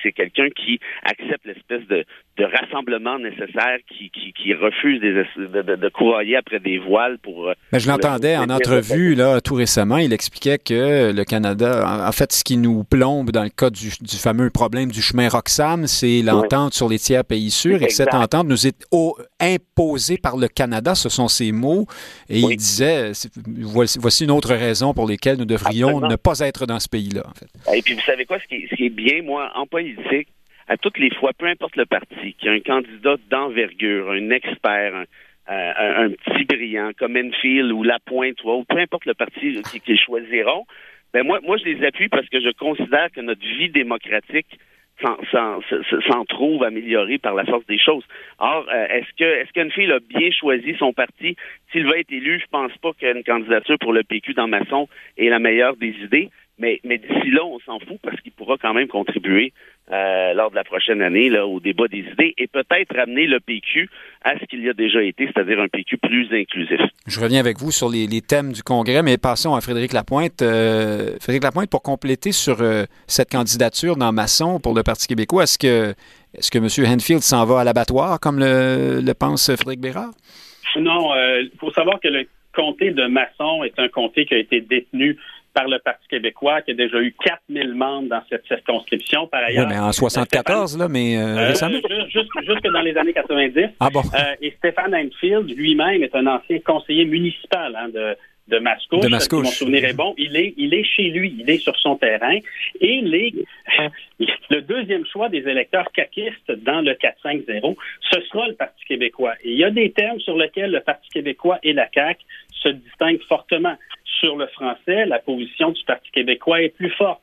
C'est quelqu'un qui accepte l'espèce de, de, rassemblement nécessaire, qui, qui, qui refuse des, de, de, de, après des voiles pour. Euh, Mais je l'entendais en entrevue là tout récemment. Il expliquait que le Canada, en fait, ce qui nous plombe dans le cas du, du fameux problème du chemin Roxham, c'est l'entente sur les tiers pays sûrs et que cette entente nous est imposée par le Canada. Ce sont ses mots. Et il disait voici, voici, une autre raison pour laquelle nous devrions ne pas être dans ce pays-là. En fait. Et puis vous savez quoi, ce qui, ce qui bien, moi, en politique, à toutes les fois, peu importe le parti, qui a un candidat d'envergure, un expert, un, petit brillant comme Enfield ou Lapointe, ou peu importe le parti qu'ils choisiront, ben moi, moi, je les appuie parce que je considère que notre vie démocratique s'en trouve améliorée par la force des choses. Or, euh, est-ce que est-ce qu'Enfield a bien choisi son parti? S'il va être élu, je pense pas qu'une candidature pour le PQ dans Masson est la meilleure des idées. Mais, mais d'ici là, on s'en fout parce qu'il pourra quand même contribuer euh, lors de la prochaine année là, au débat des idées et peut-être ramener le PQ à ce qu'il y a déjà été, c'est-à-dire un PQ plus inclusif. Je reviens avec vous sur les, thèmes du Congrès, mais passons à Frédéric Lapointe. Euh, Frédéric Lapointe, pour compléter sur euh, cette candidature dans Masson pour le Parti québécois, est-ce que, est-ce que M. Henfield s'en va à l'abattoir, comme le, le, pense Frédéric Bérard? Non, il faut savoir que le comté de Masson est un comté qui a été détenu par le Parti québécois, qui a déjà eu 4000 membres dans cette circonscription, par ailleurs. Oui, mais en 74, là, mais euh, euh, récemment. Jusque, dans les années 90. Ah bon? Euh, et Stéphane Enfield, lui-même, est un ancien conseiller municipal hein, de, de Mascouche, De Mascouche. si mon souvenir est bon, il est, il est chez lui, il est sur son terrain. Et les, le deuxième choix des électeurs caquistes dans le 4-5-0, ce sera le Parti québécois. Et il y a des termes sur lesquels le Parti québécois et la CAQ se distinguent fortement. Sur le français, la position du Parti québécois est plus forte.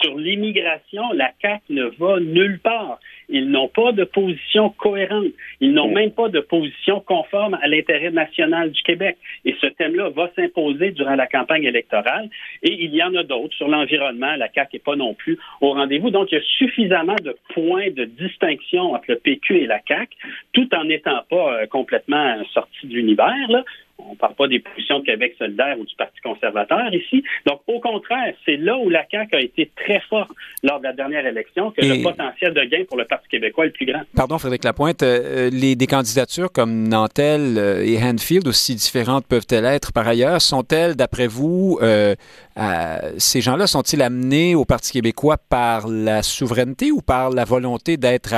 Sur l'immigration, la CAQ ne va nulle part. Ils n'ont pas de position cohérente. Ils n'ont même pas de position conforme à l'intérêt national du Québec. Et ce thème-là va s'imposer durant la campagne électorale. Et il y en a d'autres. Sur l'environnement, la CAQ n'est pas non plus au rendez-vous. Donc, il y a suffisamment de points de distinction entre le PQ et la CAQ, tout en n'étant pas euh, complètement sorti de l'univers. On ne parle pas des positions de Québec solidaire ou du Parti conservateur ici. Donc, au contraire, c'est là où la CAQ a été très forte lors de la dernière élection que Et- le potentiel de gain pour le Parti québécois est le plus grand. Pardon, Frédéric Lapointe, euh, les, des candidatures comme Nantel euh, et Hanfield, aussi différentes peuvent-elles être par ailleurs, sont-elles, d'après vous, euh, à- ces gens-là sont-ils amenés au Parti québécois par la souveraineté ou par la volonté d'être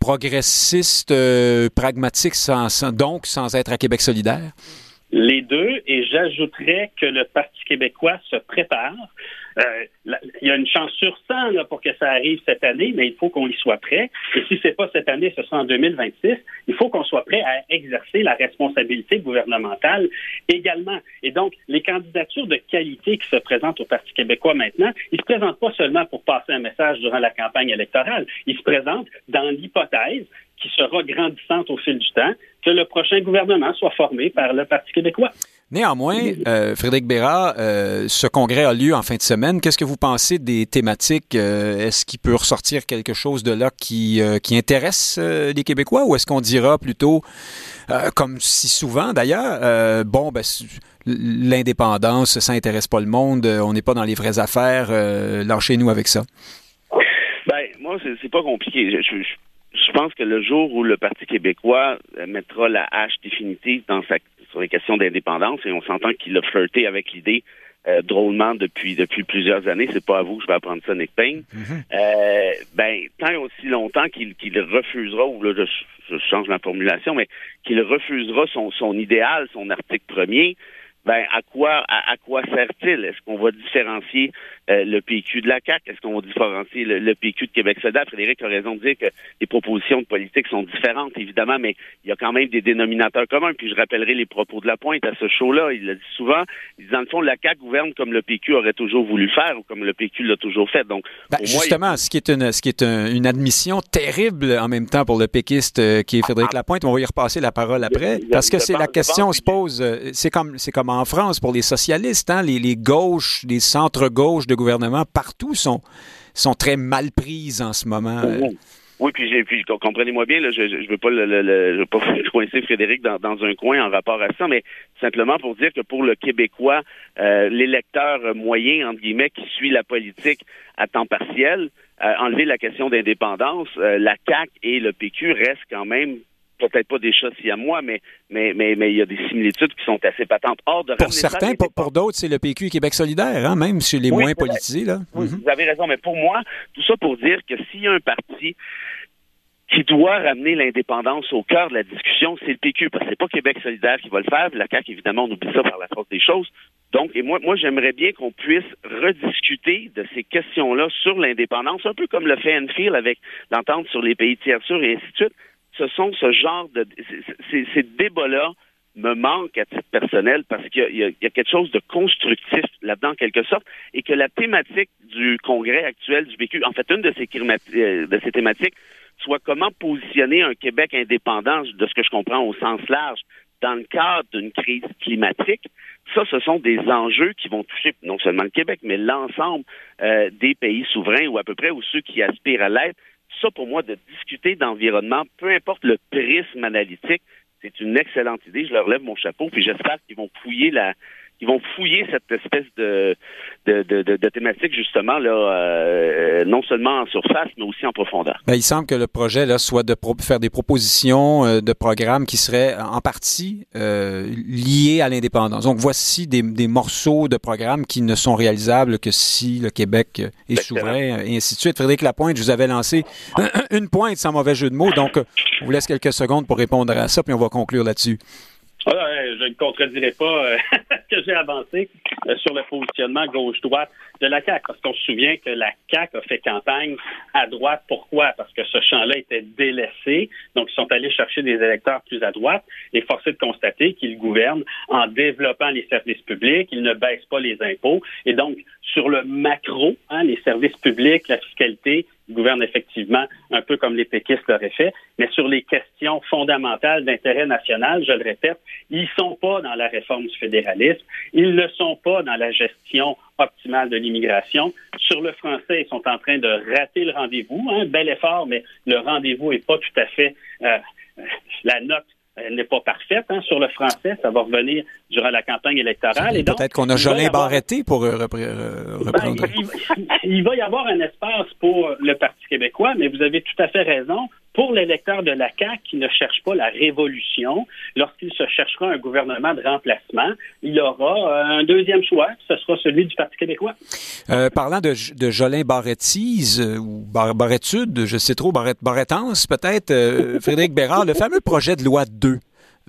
progressiste, euh, pragmatique, sans, sans- donc sans être à Québec solidaire? Les deux, et j'ajouterais que le Parti québécois se prépare. Euh, il y a une chance sur 100 là, pour que ça arrive cette année, mais il faut qu'on y soit prêt. Et si c'est pas cette année, ce sera en 2026. Il faut qu'on soit prêt à exercer la responsabilité gouvernementale également. Et donc, les candidatures de qualité qui se présentent au Parti québécois maintenant, ils se présentent pas seulement pour passer un message durant la campagne électorale. Ils se présentent dans l'hypothèse qui sera grandissante au fil du temps, que le prochain gouvernement soit formé par le Parti québécois. Néanmoins, euh, Frédéric Bérard, euh, ce congrès a lieu en fin de semaine. Qu'est-ce que vous pensez des thématiques? Euh, est-ce qu'il peut ressortir quelque chose de là qui, euh, qui intéresse les Québécois ou est-ce qu'on dira plutôt, comme si souvent d'ailleurs, bon, ben, l'indépendance, ça intéresse pas le monde, on n'est pas dans les vraies affaires, lâchez-nous avec ça. Ben, moi, c'est c'est pas compliqué. Je, je- je pense que le jour où le Parti québécois mettra la hache définitive dans sa, sur les questions d'indépendance, et on s'entend qu'il a flirté avec l'idée euh, drôlement depuis depuis plusieurs années, c'est pas à vous que je vais apprendre ça, Nick Payne. Euh, ben, tant et aussi longtemps qu'il qu'il refusera, ou là, je, je change ma formulation, mais qu'il refusera son, son idéal, son article premier, ben à quoi à, à quoi sert-il? Est-ce qu'on va différencier euh, le PQ de la CAQ Est-ce qu'on va différencier le, le PQ de Québec solidaire? Frédéric a raison de dire que les propositions de politique sont différentes, évidemment, mais il y a quand même des dénominateurs communs. Puis je rappellerai les propos de la pointe à ce show-là. Il l'a dit souvent. Il dit dans le fond, la CAQ gouverne comme le PQ aurait toujours voulu faire ou comme le PQ l'a toujours fait. Donc, Ben, justement, ce qui est, une, ce qui est un- une admission terrible en même temps pour le péquiste euh, qui est Frédéric Lapointe, on va y repasser la parole après, je- parce que c'est la question se pose, euh, c'est comme, c'est comme en France pour les socialistes, hein, les, gauches, les centres-gauches de gouvernement partout sont, sont très mal prises en ce moment. euh. Oui. Oui, puis, comprenez-moi bien, je ne veux pas le, le- le- veux pas <laughs> coincer Frédéric dans, dans un coin en rapport à ça, mais simplement pour dire que pour le Québécois, euh, l'électeur moyen, entre guillemets, qui suit la politique à temps partiel, euh, enlever la question d'indépendance, euh, la CAQ et le PQ restent quand même peut-être pas des chats si à moi, mais mais mais mais il y a des similitudes qui sont assez patentes. Or de Pour certains, pour, pour d'autres, c'est le PQ et Québec solidaire, hein, même chez les Oui, moins politisés. Là. Oui, Mhm. vous avez raison, mais pour moi, tout ça pour dire que s'il y a un parti qui doit ramener l'indépendance au cœur de la discussion, c'est le PQ, parce que c'est pas Québec solidaire qui va le faire. La CAQ, évidemment, on oublie ça par la force des choses. Donc, et moi, moi, j'aimerais bien qu'on puisse rediscuter de ces questions-là sur l'indépendance, un peu comme le fait Enfield avec l'entente sur les pays tiers sûrs et ainsi de suite. Ce sont ce genre de... Ces débats-là me manquent à titre personnel parce qu'il y a- quelque chose de constructif là-dedans, en quelque sorte, et que la thématique du congrès actuel du PQ, en fait, une de ces, climat- euh, de ces thématiques, soit comment positionner un Québec indépendant, de ce que je comprends au sens large, dans le cadre d'une crise climatique. Ça, ce sont des enjeux qui vont toucher non seulement le Québec, mais l'ensemble euh, des pays souverains ou à peu près ou ceux qui aspirent à l'être. Ça, pour moi, de discuter d'environnement, peu importe le prisme analytique, c'est une excellente idée. Je leur lève mon chapeau, puis j'espère qu'ils vont fouiller la, qu'ils vont fouiller cette espèce de de, de, de, de thématique justement là, euh, non seulement en surface, mais aussi en profondeur. Ben, il semble que le projet là, soit de pro- faire des propositions euh, de programmes qui seraient en partie euh, liés à l'indépendance. Donc voici des, des morceaux de programmes qui ne sont réalisables que si le Québec euh, est souverain, euh, et ainsi de suite. Frédéric Lapointe, je vous avais lancé <clears throat> une pointe sans mauvais jeu de mots, donc euh, on vous laisse quelques secondes pour répondre à ça, puis on va conclure là-dessus. Ah, je ne contredirai pas euh, <laughs> que j'ai avancé euh, sur le positionnement gauche-droite de la CAQ, parce qu'on se souvient que la CAQ a fait campagne à droite. Pourquoi? Parce que ce champ-là était délaissé, donc ils sont allés chercher des électeurs plus à droite, et forcé de constater qu'ils gouvernent en développant les services publics, ils ne baissent pas les impôts, et donc sur le macro, hein, les services publics, la fiscalité, gouverne effectivement un peu comme les péquistes l'auraient fait, mais sur les questions fondamentales d'intérêt national, je le répète, ils sont pas dans la réforme du fédéralisme, ils ne sont pas dans la gestion optimale de l'immigration. Sur le français, ils sont en train de rater le rendez-vous, un hein, bel effort, mais le rendez-vous est pas tout à fait euh, la note elle n'est pas parfaite hein, sur le français. Ça va revenir durant la campagne électorale. Peut-être qu'on a Jolin Barreté pour euh, euh, reprendre. Ben, il, va y avoir un espace pour le Parti québécois, mais vous avez tout à fait raison pour l'électeur de la CAQ qui ne cherche pas la révolution, lorsqu'il se cherchera un gouvernement de remplacement, il aura euh, un deuxième choix, ce sera celui du Parti québécois. Euh, parlant de, de Jolin Barrettise, euh, ou Bar Barrettude, je sais trop, Barrett, Barrettance peut-être, Frédéric Bérard, le fameux projet de loi 2.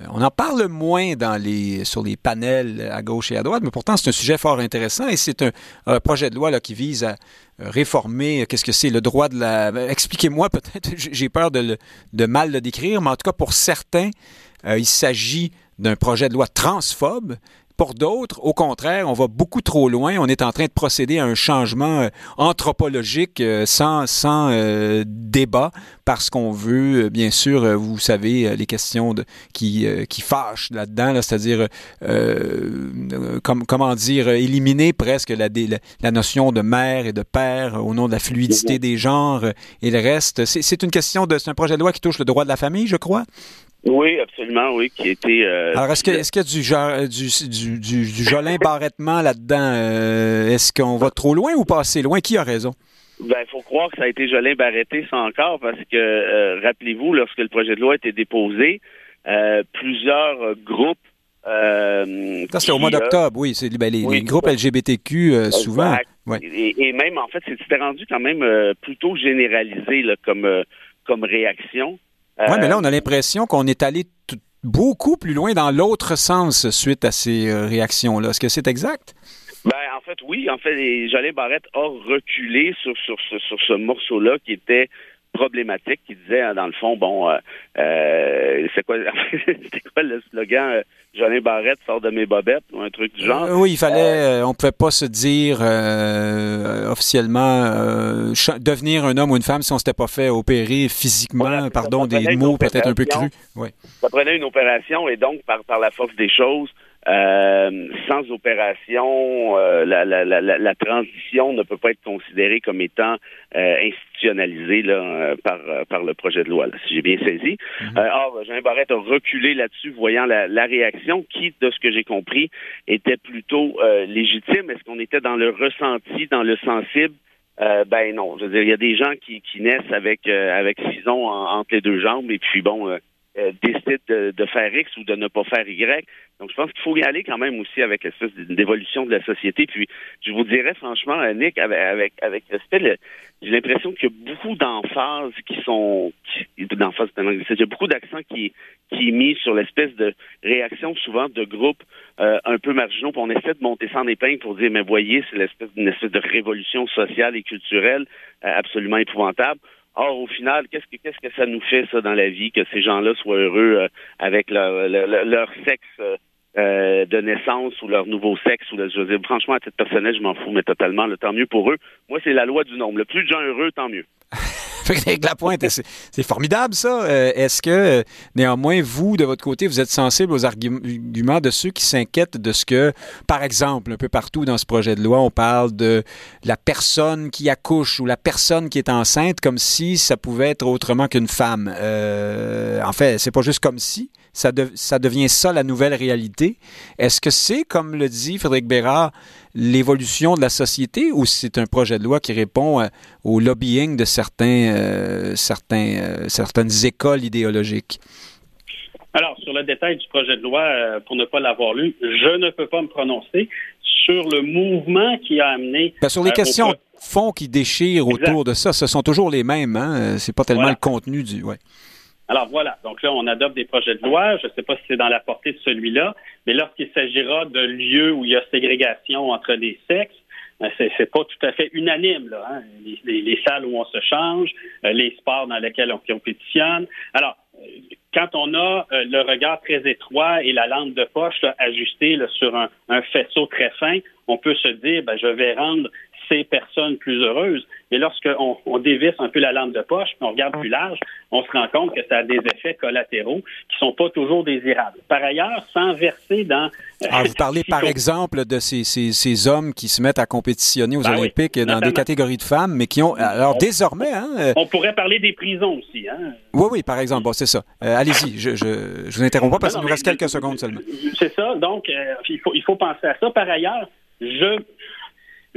On en parle moins dans les, sur les panels à gauche et à droite, mais pourtant c'est un sujet fort intéressant et c'est un, projet de loi là, qui vise à réformer, qu'est-ce que c'est, le droit de la... Expliquez-moi <laughs> peut-être, j'ai peur de, mal le décrire, mais en tout cas pour certains, euh, il s'agit d'un projet de loi transphobe pour d'autres, au contraire, on va beaucoup trop loin. On est en train de procéder à un changement euh, anthropologique euh, sans, sans euh, débat parce qu'on veut, bien sûr, vous savez, les questions qui, qui fâchent là-dedans, là, cest à dire comme, comment dire, éliminer presque la, la, la, notion de mère et de père au nom de la fluidité des genres et le reste. C'est une question de... C'est un projet de loi qui touche le droit de la famille, je crois. Oui, absolument, oui, qui était. Euh, Alors, est-ce qu'il est y a du, genre, du, du, du, du jolin barrettement là-dedans? Euh, est-ce qu'on va trop loin ou pas assez loin? Qui a raison? Ben, il faut croire que ça a été Jolin Barretté, ça encore, parce que, euh, rappelez-vous, lorsque le projet de loi a été déposé, plusieurs groupes ça, c'était au mois d'octobre, oui. C'est ben, les, groupes LGBTQ, souvent. Ouais. Et, et, même, en fait, c'était rendu quand même plutôt généralisé là, comme, comme réaction. Oui, mais là, on a l'impression qu'on est allé beaucoup plus loin dans l'autre sens suite à ces euh, réactions-là. Est-ce que c'est exact? Ben, en fait, oui. En fait, Jolin Barrette a reculé sur, sur, sur ce morceau-là qui était problématique qui disait, hein, dans le fond, bon, euh, euh c'est quoi, <laughs> quoi le slogan euh, Jolin Barrette sort de mes bobettes ou un truc du genre? Euh, oui, il fallait, on pouvait pas se dire officiellement devenir un homme ou une femme si on s'était pas fait opérer physiquement, pardon, des mots peut-être un peu crus. Ouais. Ça prenait une opération et donc, par, par la force des choses, euh, sans opération, euh, la, la, la, la, transition ne peut pas être considérée comme étant euh, institutionnalisée là, par, par le projet de loi, si j'ai bien saisi. Mhm. or, Jean Barrette a reculé là-dessus, voyant la, la, réaction qui, de ce que j'ai compris, était plutôt légitime. Est-ce qu'on était dans le ressenti, dans le sensible? ben non, je veux dire, il y a des gens qui, qui naissent avec avec sison entre les deux jambes et puis bon, euh, décide de, faire X ou de ne pas faire Y. Donc, je pense qu'il faut y aller quand même aussi avec l'espèce d'évolution de la société. Puis, je vous dirais franchement, Nick, avec avec, avec j'ai l'impression qu'il y a beaucoup d'emphases qui sont d'emphase il y a beaucoup d'accent qui qui est mis sur l'espèce de réaction souvent de groupes euh, un peu marginaux. Puis on essaie de monter en épingle pour dire, mais voyez, c'est l'espèce d'une espèce de révolution sociale et culturelle euh, absolument épouvantable. Or, au final, qu'est-ce que qu'est-ce que ça nous fait ça dans la vie que ces gens-là soient heureux euh, avec leur, leur, sexe euh, euh, de naissance ou leur nouveau sexe ou le, je veux dire, franchement à titre personnel, je m'en fous, mais totalement, le tant mieux pour eux. Moi, c'est la loi du nombre. Le plus de gens heureux, tant mieux. C'est formidable ça. Euh, est-ce que euh, néanmoins, vous, de votre côté, vous êtes sensible aux arguments de ceux qui s'inquiètent de ce que, par exemple, un peu partout dans ce projet de loi, on parle de la personne qui accouche ou la personne qui est enceinte comme si ça pouvait être autrement qu'une femme? Euh, en fait, c'est pas juste comme si, ça, ça devient ça la nouvelle réalité. Est-ce que c'est, comme le dit Frédéric Bérard, l'évolution de la société ou c'est un projet de loi qui répond euh, au lobbying de certains, euh, certains, euh, certaines écoles idéologiques? Alors, sur le détail du projet de loi, pour ne pas l'avoir lu, je ne peux pas me prononcer sur le mouvement qui a amené. Ben, sur les questions de fond qui déchirent autour de ça, ce sont toujours les mêmes. Hein? C'est pas tellement le contenu du. Ouais. Alors voilà, donc là, on adopte des projets de loi. Je ne sais pas si c'est dans la portée de celui-là, mais lorsqu'il s'agira de lieux où il y a ségrégation entre les sexes, ben, c'est, pas tout à fait unanime, là. Hein? Les, les, salles où on se change, euh, les sports dans lesquels on compétitionne. Alors, quand on a euh, le regard très étroit et la lampe de poche ajustée sur un, un, faisceau très fin, on peut se dire, ben, je vais rendre ces personnes plus heureuses. Mais lorsqu'on on dévisse un peu la lampe de poche, on regarde plus large, on se rend compte que ça a des effets collatéraux qui sont pas toujours désirables. Par ailleurs, sans verser dans... Euh, ah, vous parlez par exemple de ces, ces, ces, hommes qui se mettent à compétitionner aux ben Olympiques dans des catégories de femmes, mais qui ont... Alors désormais... Hein, euh, on pourrait parler des prisons aussi. Hein? Oui, oui, par exemple. Bon, c'est ça. Euh, allez-y, je, je, je vous interromps pas parce qu'il nous reste quelques secondes seulement. C'est ça. Donc, il, faut, il faut penser à ça. Par ailleurs, je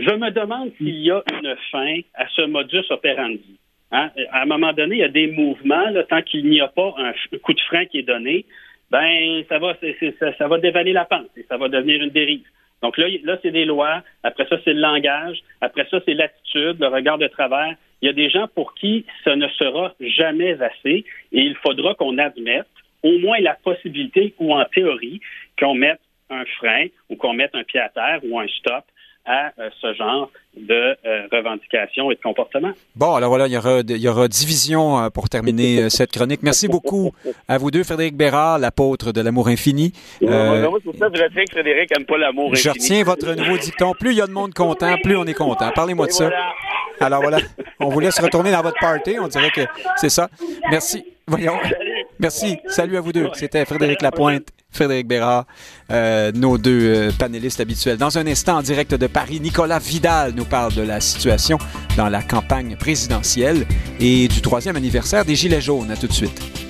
je me demande s'il y a une fin à ce modus operandi. Hein? À un moment donné, il y a des mouvements, tant qu'il n'y a pas un coup de frein qui est donné, ben ça va, ça, ça, va dévaler la pente et ça va devenir une dérive. Donc là, là c'est des lois. Après ça, c'est le langage. Après ça, c'est l'attitude, le regard de travers. Il y a des gens pour qui ça ne sera jamais assez et il faudra qu'on admette au moins la possibilité ou en théorie qu'on mette un frein ou qu'on mette un pied à terre ou un stop à euh, ce genre de euh, revendications et de comportements. Bon, alors voilà, il y aura, il y aura division euh, pour terminer cette chronique. Merci beaucoup à vous deux, Frédéric Bérard, l'apôtre de l'amour infini. Euh, c'est ça, je retiens que Frédéric n'aime pas l'amour infini. Je retiens votre nouveau dicton. Plus il y a de monde content, plus on est content. Parlez-moi de ça. Alors voilà, on vous laisse retourner dans votre party. On dirait que c'est ça. Merci. Voyons. Merci. Salut à vous deux. C'était Frédéric Lapointe, Frédéric Bérard, euh, nos deux euh, panélistes habituels. Dans un instant, en direct de Paris, Nicolas Vidal nous parle de la situation dans la campagne présidentielle et du troisième anniversaire des Gilets jaunes. À tout de suite.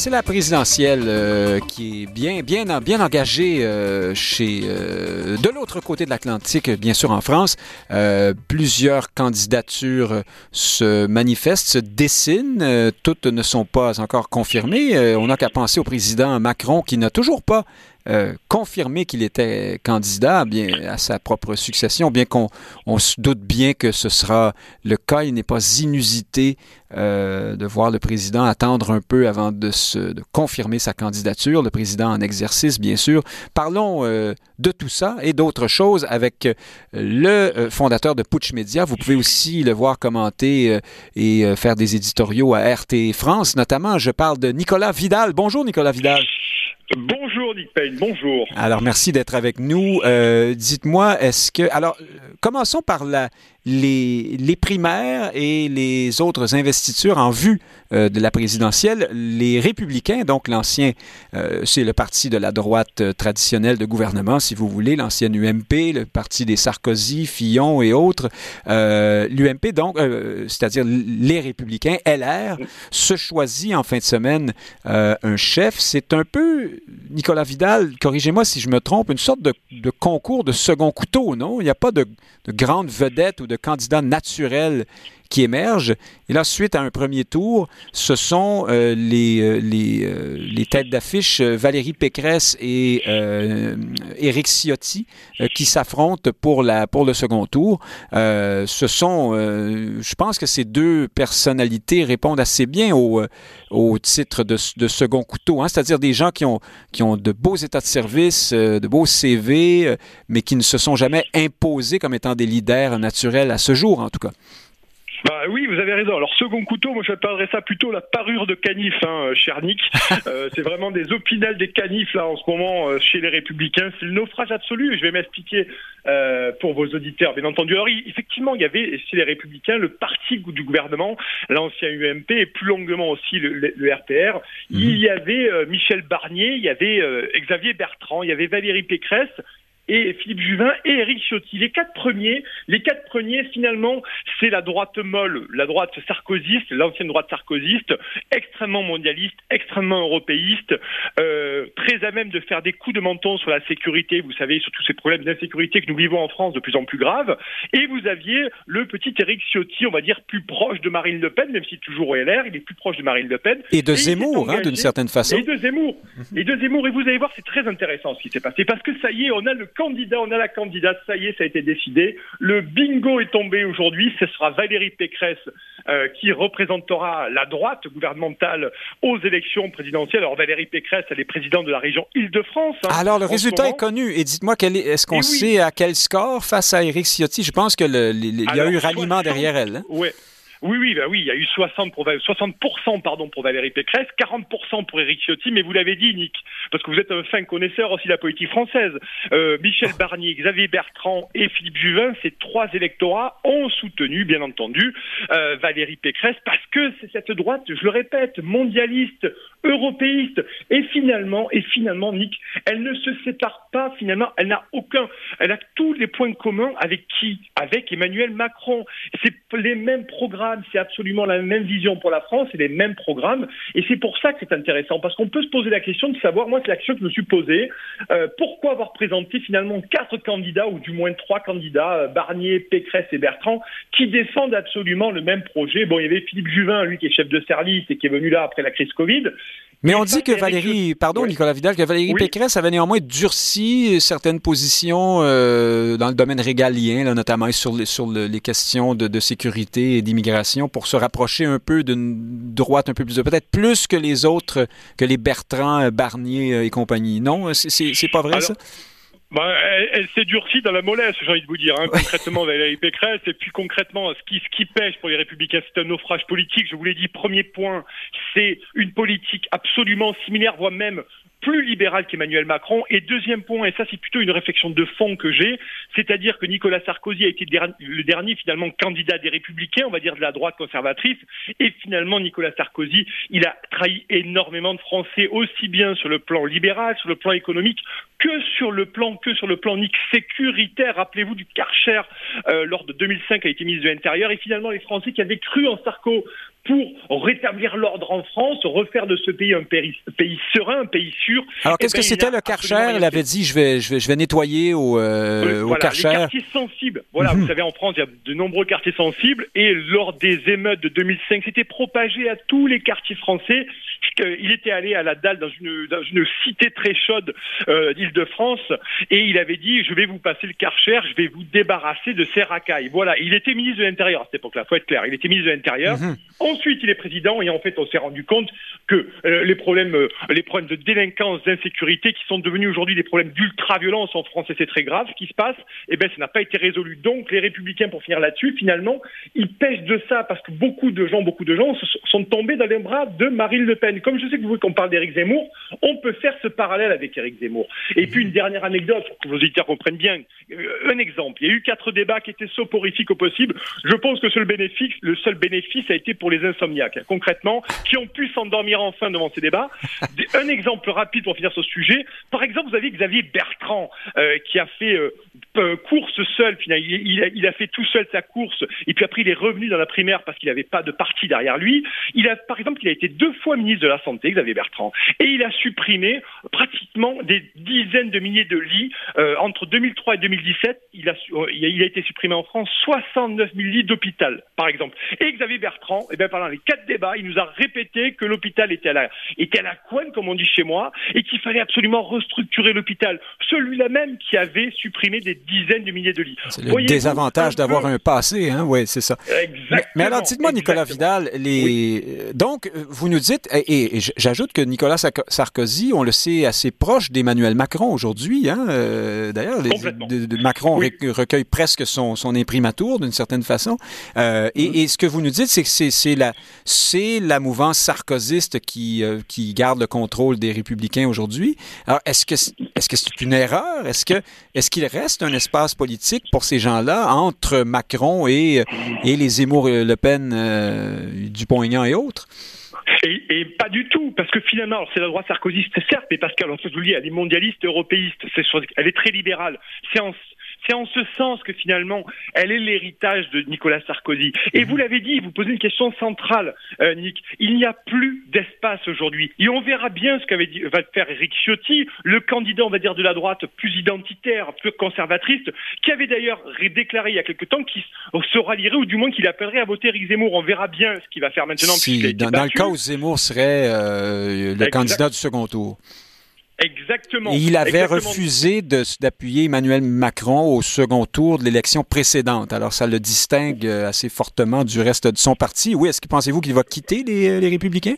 C'est la présidentielle euh, qui est bien engagée euh, chez, euh, de l'autre côté de l'Atlantique, bien sûr en France. plusieurs candidatures se manifestent, se dessinent. toutes ne sont pas encore confirmées. on n'a qu'à penser au président Macron qui n'a toujours pas euh, confirmé qu'il était candidat à sa propre succession, bien qu'on on se doute bien que ce sera le cas. Il n'est pas inusité euh, de voir le président attendre un peu avant de confirmer sa candidature, le président en exercice, bien sûr. Parlons euh, de tout ça et d'autres choses avec le fondateur de Putsch Media. Vous pouvez aussi le voir commenter et faire des éditoriaux à RT France, notamment. Je parle de Nicolas Vidal. Bonjour, Nicolas Vidal. Bonjour Nick Payne, bonjour. Alors merci d'être avec nous. Euh, dites-moi, est-ce que alors commençons par la les, primaires et les autres investitures en vue euh, de la présidentielle, les républicains, donc l'ancien, euh, c'est le parti de la droite euh, traditionnelle de gouvernement, si vous voulez, l'ancienne UMP, le parti des Sarkozy, Fillon et autres, l'UMP, donc, c'est-à-dire les républicains, LR, se choisit en fin de semaine un chef. C'est un peu, Nicolas Vidal, corrigez-moi si je me trompe, une sorte de, de concours de second couteau, non? Il n'y a pas de, de grande vedette ou de candidats naturels qui émergent. Et là, suite à un premier tour, ce sont euh, les, euh, les, euh, les, têtes d'affiche Valérie Pécresse et Éric Ciotti qui s'affrontent pour, la, pour le second tour. ce sont, je pense que ces deux personnalités répondent assez bien au, au titre de, de second couteau, hein, c'est-à-dire des gens qui ont, qui ont de beaux états de service, de beaux CV, mais qui ne se sont jamais imposés comme étant des leaders naturels à ce jour, en tout cas. Bah oui, vous avez raison. Alors second couteau, moi j'appellerais ça plutôt la parure de canif, hein, cher Nick. <laughs> euh, c'est vraiment des opinels des canifs là en ce moment euh, chez les Républicains. C'est le naufrage absolu. Je vais m'expliquer euh, pour vos auditeurs, bien entendu. Alors effectivement, il y avait chez les Républicains le parti du gouvernement, l'ancien UMP et plus longuement aussi le, le, le RPR. Mmh. Il y avait euh, Michel Barnier, il y avait euh, Xavier Bertrand, il y avait Valérie Pécresse et Philippe Juvin et Éric Ciotti. Les quatre premiers, les quatre premiers, finalement, c'est la droite molle, la droite sarkozyste, l'ancienne droite sarkozyste, extrêmement mondialiste, extrêmement européiste, euh, très à même de faire des coups de menton sur la sécurité, vous savez, sur tous ces problèmes d'insécurité que nous vivons en France de plus en plus graves. Et vous aviez le petit Éric Ciotti, on va dire, plus proche de Marine Le Pen, même si toujours au LR, il est plus proche de Marine Le Pen. Et de et Zemmour, hein, d'une certaine façon. Et de Zemmour. Et de Zemmour. Et vous allez voir, c'est très intéressant ce qui s'est passé, parce que ça y est, on a le candidat, on a la candidate, ça y est, ça a été décidé. Le bingo est tombé aujourd'hui, ce sera Valérie Pécresse euh, qui représentera la droite gouvernementale aux élections présidentielles. Alors Valérie Pécresse, elle est présidente de la région Île-de-France. Hein, Alors le résultat est connu. Et dites-moi, est, est-ce qu'on est sait à quel score face à Éric Ciotti? Je pense que le, le, il y a Alors, eu ralliement 60, derrière elle. Hein? Oui. Oui, oui, bah oui, il y a eu 60 pour, 60% pardon, pour Valérie Pécresse, 40% pour Éric Ciotti, mais vous l'avez dit, Nick, parce que vous êtes un fin connaisseur aussi de la politique française. Euh, Michel Barnier, Xavier Bertrand et Philippe Juvin, ces trois électorats ont soutenu, bien entendu, euh, Valérie Pécresse, parce que c'est cette droite, je le répète, mondialiste, européiste, et finalement, et finalement, Nick, elle ne se sépare pas, finalement, elle n'a aucun, elle a tous les points communs avec qui? Avec Emmanuel Macron. C'est les mêmes programmes c'est absolument la même vision pour la France et les mêmes programmes. Et c'est pour ça que c'est intéressant, parce qu'on peut se poser la question de savoir, moi c'est la question que je me suis posée, euh, pourquoi avoir présenté finalement quatre candidats, ou du moins trois candidats, euh, Barnier, Pécresse et Bertrand, qui défendent absolument le même projet? Bon, il y avait Philippe Juvin, lui qui est chef de service et qui est venu là après la crise Covid. Mais on dit que Valérie, pardon oui. Nicolas Vidal, que Valérie oui. Pécresse avait néanmoins durci certaines positions euh, dans le domaine régalien, là, notamment sur, les, sur le, les questions de, de sécurité et d'immigration, pour se rapprocher un peu d'une droite un peu plus, peut-être plus que les autres, que les Bertrand, Barnier et compagnie. Non, c'est pas vrai Alors... ça? Ben, elle, elle s'est durcie dans la mollesse, j'ai envie de vous dire, hein, concrètement Valérie Pécresse, et puis concrètement, ce qui, ce qui pêche pour les Républicains, c'est un naufrage politique. Je vous l'ai dit, premier point, c'est une politique absolument similaire, voire même plus libéral qu'Emmanuel Macron. Et deuxième point, et ça c'est plutôt une réflexion de fond que j'ai, c'est-à-dire que Nicolas Sarkozy a été le dernier finalement candidat des républicains, on va dire de la droite conservatrice, et finalement Nicolas Sarkozy, il a trahi énormément de Français, aussi bien sur le plan libéral, sur le plan économique, que sur le plan que sur le plan sécuritaire. Rappelez-vous du Karcher euh, lors de 2005 a été ministre de l'Intérieur, et finalement les Français qui avaient cru en Sarko pour rétablir l'ordre en France, refaire de ce pays un pays, pays serein, un pays sûr. Alors qu'est-ce ben, que c'était le Karcher? Il avait dit je vais, je vais, je vais nettoyer au, euh, voilà, au Karcher. Les quartiers sensibles. Voilà, -hmm. vous savez, en France, il y a de nombreux quartiers sensibles et lors des émeutes de 2005, c'était propagé à tous les quartiers français. Il était allé à la dalle dans une, dans une cité très chaude euh, d'Île-de-France et il avait dit je vais vous passer le Karcher, je vais vous débarrasser de ces racailles. Voilà, il était ministre de l'Intérieur à cette époque-là, faut être clair. Il était ministre de l'Intérieur. -hmm. Ensuite, il est président et en fait, on s'est rendu compte que euh, les problèmes, euh, les problèmes de délinquance, d'insécurité, qui sont devenus aujourd'hui des problèmes d'ultra-violence en France, et c'est très grave ce qui se passe, eh ben, ça n'a pas été résolu. Donc, les Républicains, pour finir là-dessus, finalement, ils pêchent de ça parce que beaucoup de gens, beaucoup de gens sont tombés dans les bras de Marine Le Pen. Comme je sais que vous voulez qu'on parle d'Éric Zemmour, on peut faire ce parallèle avec Éric Zemmour. Et puis, une dernière anecdote pour que vos auditeurs comprennent bien. Euh, un exemple. Il y a eu quatre débats qui étaient soporifiques au possible. Je pense que seul bénéfice, le seul bénéfice a été pour les insomniaques concrètement, qui ont pu s'endormir enfin devant ces débats. <laughs> Un exemple rapide pour finir ce sujet. Par exemple, vous avez Xavier Bertrand euh, qui a fait euh, course seul, finalement, il, il, a, il, a, fait tout seul sa course, et puis après il est revenu dans la primaire parce qu'il n'avait pas de parti derrière lui. Il a, par exemple, il a été deux fois ministre de la Santé, Xavier Bertrand, et il a supprimé pratiquement des dizaines de milliers de lits euh, entre 2003 et 2017. Il a, il a, été supprimé en France 69 000 lits d'hôpital, par exemple. Et Xavier Bertrand, eh ben, pendant les quatre débats, il nous a répété que l'hôpital était à la, était à la couenne, comme on dit chez moi, et qu'il fallait absolument restructurer l'hôpital. Celui-là même qui avait supprimé des dizaines de milliers de lits. C'est le désavantage d'avoir un passé, hein? Oui, c'est ça. Exactement. Mais, alors, dites-moi, Nicolas Vidal, les... donc, vous nous dites, et, j'ajoute que Nicolas Sarkozy, on le sait, assez proche d'Emmanuel Macron aujourd'hui. Hein? Euh, d'ailleurs, Macron recueille presque son, son imprimatur d'une certaine façon. Euh, et, mm-hmm. et, ce que vous nous dites, c'est que c'est la, la mouvance sarkozyste qui, euh, qui garde le contrôle des républicains aujourd'hui. Alors, est-ce que est-ce que c'est une erreur? Est-ce que est-ce qu'il reste un espace politique pour ces gens-là entre Macron et, et les Zemmour-Le Pen, euh, Dupont-Aignan et autres? Et, pas du tout, parce que finalement, c'est la droite sarkozyste, certes, mais qu'elle, je vous dis, elle est mondialiste, européiste, c'est, elle est très libérale. C'est en, c'est en ce sens que finalement, elle est l'héritage de Nicolas Sarkozy. Et vous l'avez dit, vous posez une question centrale, euh, Nick. Il n'y a plus d'espace aujourd'hui. Et on verra bien ce qu'avait dit, va faire Eric Ciotti, le candidat, on va dire, de la droite plus identitaire, plus conservatrice, qui avait d'ailleurs déclaré il y a quelque temps qu'il se rallierait, ou du moins qu'il appellerait à voter Eric Zemmour. On verra bien ce qu'il va faire maintenant. Si, dans, le cas où Zemmour serait euh, le candidat du second tour. Exactement. Et il avait refusé d'appuyer Emmanuel Macron au second tour de l'élection précédente. Alors, ça le distingue euh, assez fortement du reste de son parti. Oui, est-ce que pensez-vous qu'il va quitter les, les Républicains?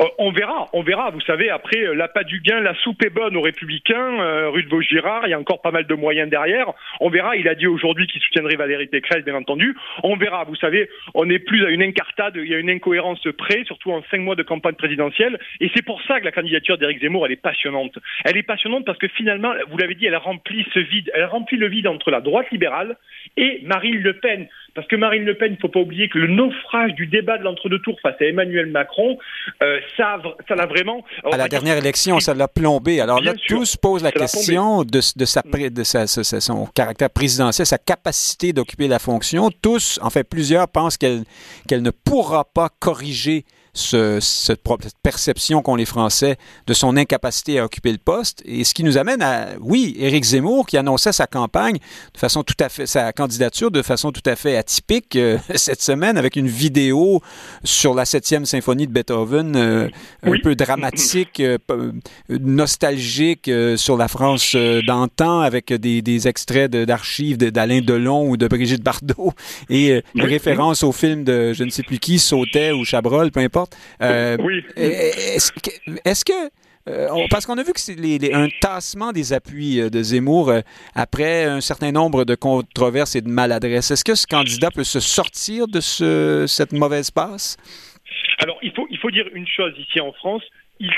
Euh, on verra, on verra. Vous savez, après, euh, l'appât du gain, la soupe est bonne aux Républicains, euh, rue de Vaugirard, il y a encore pas mal de moyens derrière. On verra, il a dit aujourd'hui qu'il soutiendrait Valérie Pécresse, bien entendu. On verra, vous savez, on n'est plus à une incartade, il y a une incohérence près, surtout en cinq mois de campagne présidentielle. Et c'est pour ça que la candidature d'Éric Zemmour, elle est passionnante. Elle est passionnante parce que finalement, vous l'avez dit, elle remplit ce vide. Elle remplit le vide entre la droite libérale et Marine Le Pen. Parce que Marine Le Pen, il ne faut pas oublier que le naufrage du débat de l'entre-deux tours face à Emmanuel Macron, euh, ça, ça l'a vraiment. À la dernière élection, ça l'a plombé. Alors là, tous posent la question de, de, sa, de sa, son caractère présidentiel, sa capacité d'occuper la fonction. Tous, en fait, plusieurs pensent qu'elle qu'elle ne pourra pas corriger ce, cette, perception qu'ont les Français de son incapacité à occuper le poste. Et ce qui nous amène à, oui, Éric Zemmour qui annonçait sa campagne de façon tout à fait, sa candidature de façon tout à fait atypique euh, <laughs> cette semaine avec une vidéo sur la septième symphonie de Beethoven, euh, un peu dramatique, euh, nostalgique sur la France d'antan avec des, des extraits d'archives d'Alain Delon ou de Brigitte Bardot et une référence au film de je ne sais plus qui, Sautet ou Chabrol, peu importe. Euh, oui. Est-ce que euh, parce qu'on a vu que c'est un tassement des appuis euh, de Zemmour après un certain nombre de controverses et de maladresses. Est-ce que ce candidat peut se sortir de ce, cette mauvaise passe? Alors, il faut, il faut dire une chose ici en France. Il,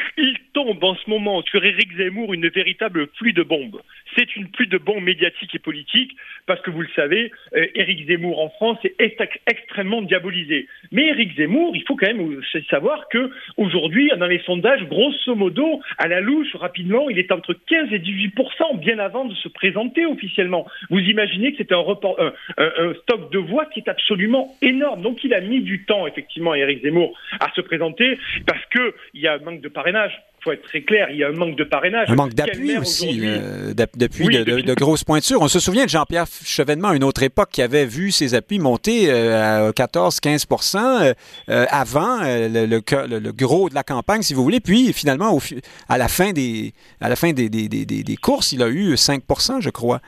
tombe en ce moment sur Éric Zemmour une véritable pluie de bombes c'est une pluie de bombes médiatiques et politiques, parce que vous le savez, euh, Éric Zemmour en France est extrêmement diabolisé. Mais Éric Zemmour, il faut quand même savoir que aujourd'hui, dans les sondages, grosso modo, à la louche, rapidement, il est entre 15 et 18 bien avant de se présenter officiellement. Vous imaginez que c'est un, un, stock de voix qui est absolument énorme. Donc il a mis du temps, effectivement, Éric Zemmour, à se présenter, parce qu'il y a un manque de parrainage faut être très clair, il y a un manque de parrainage. Un manque d'appui aussi, euh, d'appui de, grosses pointures. On se souvient de Jean-Pierre Chevènement à une autre époque qui avait vu ses appuis monter euh, à 14-15% euh, avant le, gros de la campagne, si vous voulez. Puis finalement, au, à la fin des, à la fin des, des, des courses, il a eu 5% je crois.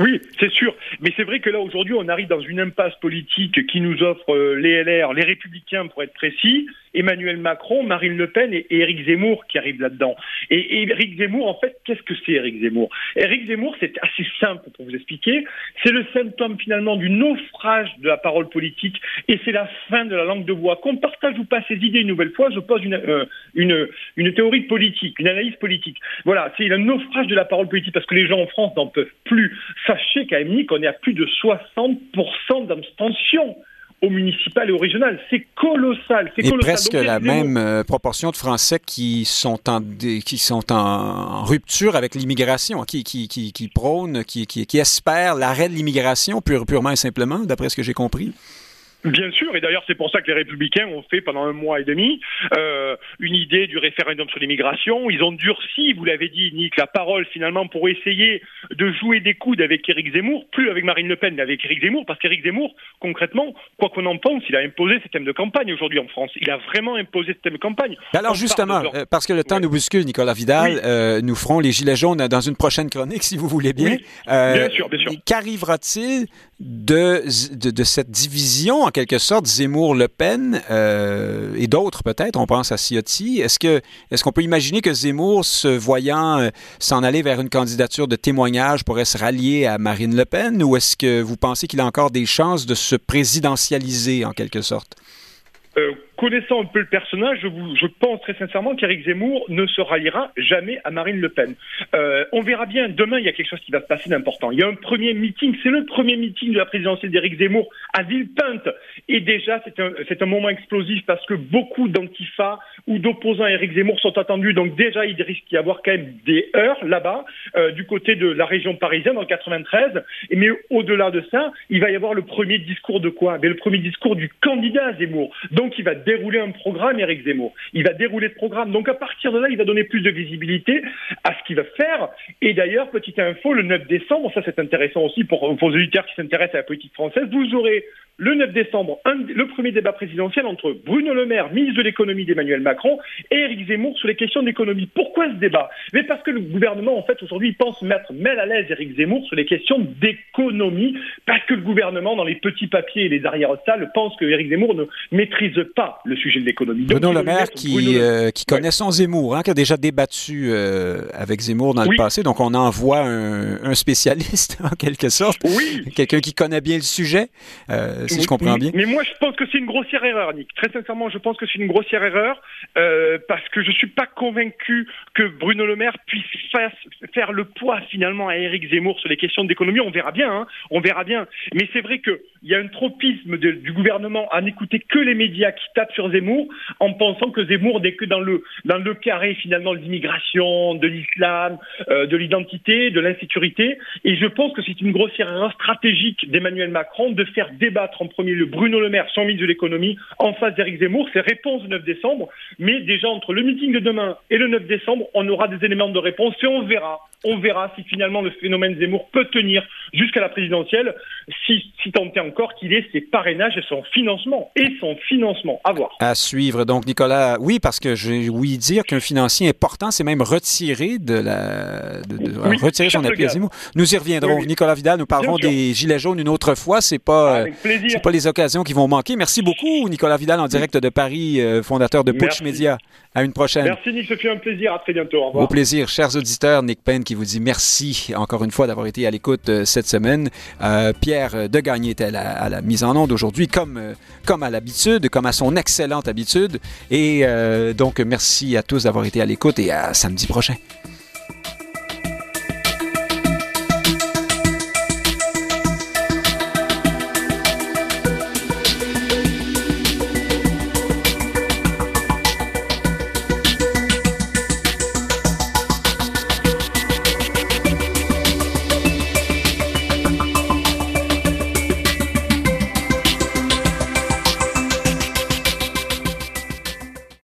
Oui, c'est sûr. Mais c'est vrai que là, aujourd'hui, on arrive dans une impasse politique qui nous offre les LR, les Républicains pour être précis, Emmanuel Macron, Marine Le Pen et, Éric Zemmour qui arrivent là-dedans. Et, Éric Zemmour, en fait, qu'est-ce que c'est Éric Zemmour? Éric Zemmour, c'est assez simple pour vous expliquer. C'est le symptôme finalement du naufrage de la parole politique et c'est la fin de la langue de bois. Qu'on partage ou pas ces idées une nouvelle fois, je pose une, euh, une, une théorie politique, une analyse politique. Voilà, c'est le naufrage de la parole politique parce que les gens en France n'en peuvent plus. Sachez qu'à Nick, on est à plus de 60% d'abstention au municipal et au régional. C'est colossal. C'est colossal. presque la même euh, proportion de Français qui sont en, qui sont en, rupture avec l'immigration, qui, qui, qui, qui prônent, qui, qui, qui espèrent l'arrêt de l'immigration purement et simplement, d'après ce que j'ai compris. Bien sûr, et d'ailleurs c'est pour ça que les républicains ont fait pendant un mois et demi euh, une idée du référendum sur l'immigration. Ils ont durci, vous l'avez dit, Nick, la parole finalement pour essayer de jouer des coudes avec Éric Zemmour, plus avec Marine Le Pen, mais avec Éric Zemmour, parce qu'Éric Zemmour, concrètement, quoi qu'on en pense, il a imposé ses thèmes de campagne aujourd'hui en France. Il a vraiment imposé ses thèmes de campagne. Alors justement, euh, parce que le temps nous bouscule, Nicolas Vidal, euh, nous ferons les Gilets jaunes dans une prochaine chronique, <laughs> si vous voulez bien. Euh, bien sûr, bien sûr. Qu'arrivera-t-il de, de, de, cette division, quelque sorte, Zemmour-Le Pen euh, et d'autres peut-être, on pense à Ciotti. Est-ce est-ce qu'on peut imaginer que Zemmour, se voyant euh, s'en aller vers une candidature de témoignage, pourrait se rallier à Marine Le Pen, ou est-ce que vous pensez qu'il a encore des chances de se présidentialiser en quelque sorte? Euh, connaissant un peu le personnage, je, pense très sincèrement qu'Éric Zemmour ne se ralliera jamais à Marine Le Pen. Euh, on verra bien, demain, il y a quelque chose qui va se passer d'important. Il y a un premier meeting, c'est le premier meeting de la présidentielle d'Éric Zemmour à Villepinte. Et déjà, c'est un, moment explosif parce que beaucoup d'antifa ou d'opposants à Éric Zemmour sont attendus. Donc déjà, il risque d'y avoir quand même des heures là-bas, euh, du côté de la région parisienne, en 93. Et, mais au-delà de ça, il va y avoir le premier discours de quoi? Mais Le premier discours du candidat Zemmour. Donc il va dérouler un programme, Éric Zemmour. Il va dérouler ce programme. Donc à partir de là, il va donner plus de visibilité à ce qu'il va faire. Et d'ailleurs, petite info, le 9 décembre, ça c'est intéressant aussi pour vos auditeurs qui s'intéressent à la politique française, vous aurez le 9 décembre un, le premier débat présidentiel entre Bruno Le Maire, ministre de l'économie d'Emmanuel Macron, et Éric Zemmour sur les questions d'économie. Pourquoi ce débat? Mais parce que le gouvernement, en fait, aujourd'hui, pense mettre mal à l'aise Éric Zemmour sur les questions d'économie, parce que le gouvernement, dans les petits papiers et les arrière-salles, pense que Éric Zemmour ne maîtrise pas le sujet de l'économie. Bruno Le Maire qui, euh, qui connaît son Zemmour, hein, qui a déjà débattu euh, avec Zemmour dans oui. le passé, donc on envoie un, un spécialiste <laughs> en quelque sorte, oui. quelqu'un qui connaît bien le sujet, euh, si oui. je comprends bien. Mais moi je pense que c'est une grossière erreur, Nick. Très sincèrement, je pense que c'est une grossière erreur euh, parce que je suis pas convaincu que Bruno Le Maire puisse faire, faire le poids finalement à Éric Zemmour sur les questions d'économie. On verra bien, hein, on verra bien. Mais c'est vrai qu'il y a un tropisme de, du gouvernement à n'écouter que les médias qui tapent sur Zemmour en pensant que Zemmour n'est que dans le, dans le carré finalement de l'immigration, de l'islam, euh, de l'identité, de l'insécurité. Et je pense que c'est une grossière erreur stratégique d'Emmanuel Macron de faire débattre en premier lieu Bruno Le Maire, son ministre de l'économie, en face d'Éric Zemmour. C'est réponse le 9 décembre. Mais déjà entre le meeting de demain et le 9 décembre, on aura des éléments de réponse et on verra on verra si finalement le phénomène Zemmour peut tenir jusqu'à la présidentielle, si, si tant est encore qu'il ait ses parrainages et son financement. Et son financement. À voir. À suivre. Donc, Nicolas, oui, parce que j'ai ouï dire qu'un financier important, c'est même retiré de la. De, de, oui, retirer son appui à Zemmour. Nous y reviendrons. Oui, Nicolas Vidal, nous parlerons des Gilets jaunes une autre fois. C'est pas, c'est pas les occasions qui vont manquer. Merci beaucoup, Nicolas Vidal, en direct de Paris, fondateur de Putsch Média. À une prochaine. Merci, Nick. Ce fut un plaisir. À très bientôt. Au revoir. Au plaisir. Chers auditeurs, Nick Payne qui vous dit merci encore une fois d'avoir été à l'écoute euh, cette semaine. Euh, Pierre de Gagné était à la, à la mise en onde aujourd'hui, comme, euh, comme à l'habitude, comme à son excellente habitude. Et euh, donc, merci à tous d'avoir été à l'écoute et à samedi prochain.